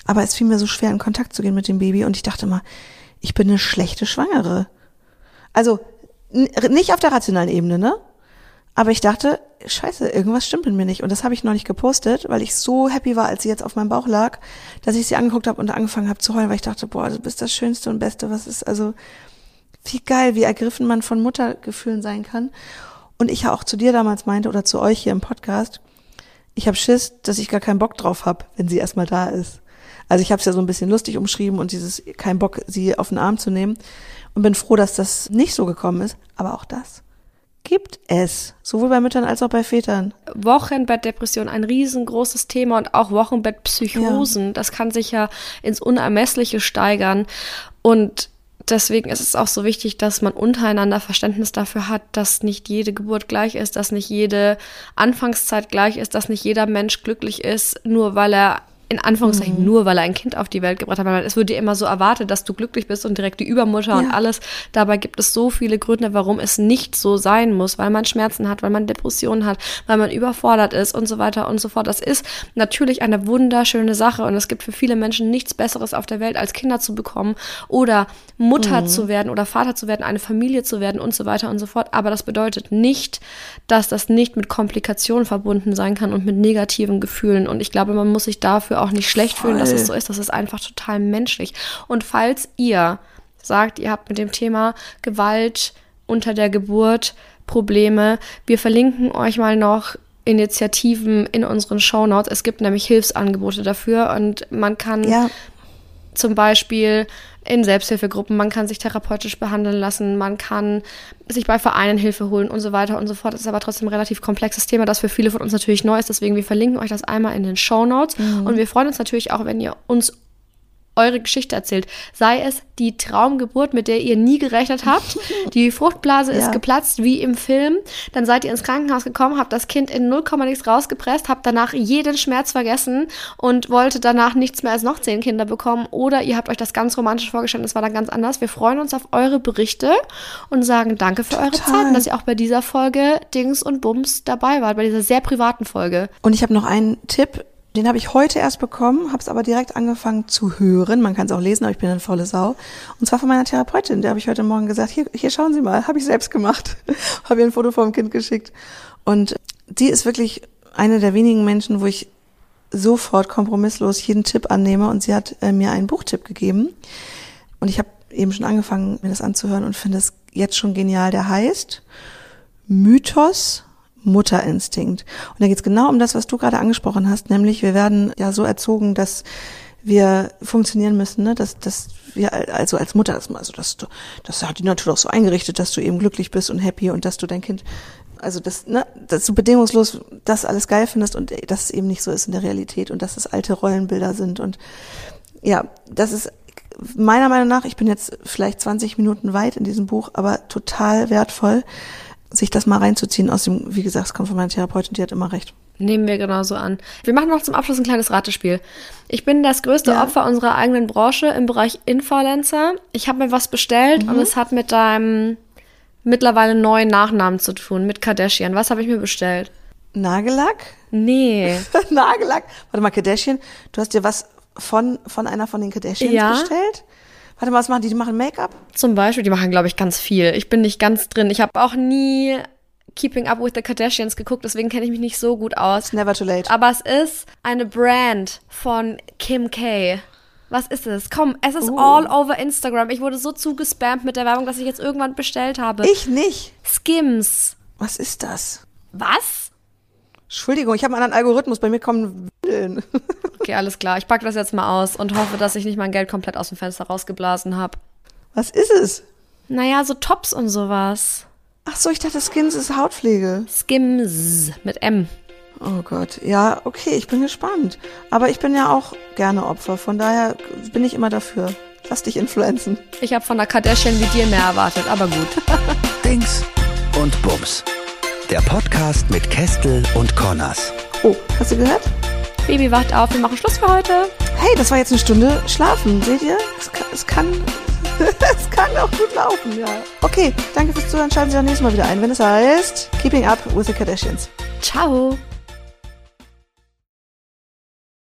Aber es fiel mir so schwer, in Kontakt zu gehen mit dem Baby. Und ich dachte mal, ich bin eine schlechte Schwangere. Also nicht auf der rationalen Ebene, ne? Aber ich dachte, scheiße, irgendwas stimmt mit mir nicht. Und das habe ich noch nicht gepostet, weil ich so happy war, als sie jetzt auf meinem Bauch lag, dass ich sie angeguckt habe und angefangen habe zu heulen, weil ich dachte, boah, du bist das Schönste und Beste, was ist. Also wie geil, wie ergriffen man von Muttergefühlen sein kann. Und ich ja auch zu dir damals meinte oder zu euch hier im Podcast, ich habe Schiss, dass ich gar keinen Bock drauf hab, wenn sie erstmal da ist. Also ich habe es ja so ein bisschen lustig umschrieben und dieses kein Bock, sie auf den Arm zu nehmen. Und bin froh, dass das nicht so gekommen ist. Aber auch das gibt es. Sowohl bei Müttern als auch bei Vätern. Wochenbettdepression ein riesengroßes Thema und auch Wochenbettpsychosen. Das kann sich ja ins Unermessliche steigern. Und deswegen ist es auch so wichtig, dass man untereinander Verständnis dafür hat, dass nicht jede Geburt gleich ist, dass nicht jede Anfangszeit gleich ist, dass nicht jeder Mensch glücklich ist, nur weil er in Anführungszeichen nur, weil er ein Kind auf die Welt gebracht hat. Weil es wird dir immer so erwartet, dass du glücklich bist und direkt die Übermutter und Ja. alles. Dabei gibt es so viele Gründe, warum es nicht so sein muss, weil man Schmerzen hat, weil man Depressionen hat, weil man überfordert ist und so weiter und so fort. Das ist natürlich eine wunderschöne Sache und es gibt für viele Menschen nichts Besseres auf der Welt, als Kinder zu bekommen oder Mutter zu werden oder Vater zu werden, eine Familie zu werden und so weiter und so fort. Aber das bedeutet nicht, dass das nicht mit Komplikationen verbunden sein kann und mit negativen Gefühlen. Und ich glaube, man muss sich dafür auch nicht schlecht fühlen, dass es so ist. Das ist einfach total menschlich. Und falls ihr sagt, ihr habt mit dem Thema Gewalt unter der Geburt Probleme, wir verlinken euch mal noch Initiativen in unseren Shownotes. Es gibt nämlich Hilfsangebote dafür und man kann Ja, zum Beispiel in Selbsthilfegruppen, man kann sich therapeutisch behandeln lassen, man kann sich bei Vereinen Hilfe holen und so weiter und so fort. Das ist aber trotzdem ein relativ komplexes Thema, das für viele von uns natürlich neu ist. Deswegen, wir verlinken euch das einmal in den Show Notes. Und wir freuen uns natürlich auch, wenn ihr uns eure Geschichte erzählt. Sei es die Traumgeburt, mit der ihr nie gerechnet habt. Die Fruchtblase Ja. ist geplatzt wie im Film. Dann seid ihr ins Krankenhaus gekommen, habt das Kind in 0, nichts rausgepresst, habt danach jeden Schmerz vergessen und wolltet danach nichts mehr als noch zehn Kinder bekommen. Oder ihr habt euch das ganz romantisch vorgestellt, es war dann ganz anders. Wir freuen uns auf eure Berichte und sagen danke für eure Total. Zeit und dass ihr auch bei dieser Folge Dings und Bums dabei wart, bei dieser sehr privaten Folge. Und ich habe noch einen Tipp, den habe ich heute erst bekommen, habe es aber direkt angefangen zu hören. Man kann es auch lesen, aber ich bin eine faule Sau. Und zwar von meiner Therapeutin. Der habe ich heute Morgen gesagt, hier, hier schauen Sie mal, habe ich selbst gemacht. habe ihr ein Foto vom Kind geschickt. Und die ist wirklich eine der wenigen Menschen, wo ich sofort kompromisslos jeden Tipp annehme. Und sie hat äh, mir einen Buchtipp gegeben. Und ich habe eben schon angefangen, mir das anzuhören und finde es jetzt schon genial. Der heißt Mythos Mutterinstinkt. Und da geht es genau um das, was du gerade angesprochen hast, nämlich wir werden ja so erzogen, dass wir funktionieren müssen, ne? dass, dass wir also als Mutter, also das, das hat die Natur auch so eingerichtet, dass du eben glücklich bist und happy und dass du dein Kind, also das, ne, dass du bedingungslos das alles geil findest und dass es eben nicht so ist in der Realität und dass es alte Rollenbilder sind und ja, das ist meiner Meinung nach, ich bin jetzt vielleicht 20 Minuten weit in diesem Buch, aber total wertvoll, sich das mal reinzuziehen aus dem, wie gesagt, es kommt von meiner Therapeutin, die hat immer recht. Nehmen wir genauso an. Wir machen noch zum Abschluss ein kleines Ratespiel. Ich bin das größte Ja. Opfer unserer eigenen Branche im Bereich Influencer. Ich habe mir was bestellt Mhm. und es hat mit deinem mittlerweile neuen Nachnamen zu tun, mit Kardashian. Was habe ich mir bestellt? Nagellack? Nee. Nagellack? Warte mal, Kardashian, du hast dir was von, von einer von den Kardashians Ja. bestellt? Warte mal, was machen die? Die machen Make-up? Zum Beispiel, die machen, glaube ich, ganz viel. Ich bin nicht ganz drin. Ich habe auch nie Keeping Up with the Kardashians geguckt, deswegen kenne ich mich nicht so gut aus. Never too late. Aber es ist eine Brand von Kim K. Was ist es? Komm, es ist Oh. all over Instagram. Ich wurde so zugespammt mit der Werbung, dass ich jetzt irgendwann bestellt habe. Ich nicht. Skims. Was ist das? Was? Entschuldigung, ich habe einen anderen Algorithmus, bei mir kommen Windeln. Okay, alles klar. Ich packe das jetzt mal aus und hoffe, dass ich nicht mein Geld komplett aus dem Fenster rausgeblasen habe. Was ist es? Naja, so Tops und sowas. Ach so, ich dachte, Skins ist Hautpflege. Skims mit M. Oh Gott, ja, okay, ich bin gespannt. Aber ich bin ja auch gerne Opfer, von daher bin ich immer dafür. Lass dich influenzen. Ich habe von der Kardashian wie dir mehr erwartet, aber gut. Dings und Bums. Der Podcast mit Kestel und Connors. Oh, hast du gehört? Baby wacht auf, wir machen Schluss für heute. Hey, das war jetzt eine Stunde schlafen. Seht ihr? Es kann, es kann Es kann auch gut laufen, ja. Okay, danke fürs Zuhören. Schalten Sie auch nächstes Mal wieder ein, wenn es heißt Keeping Up with the Kardashians. Ciao.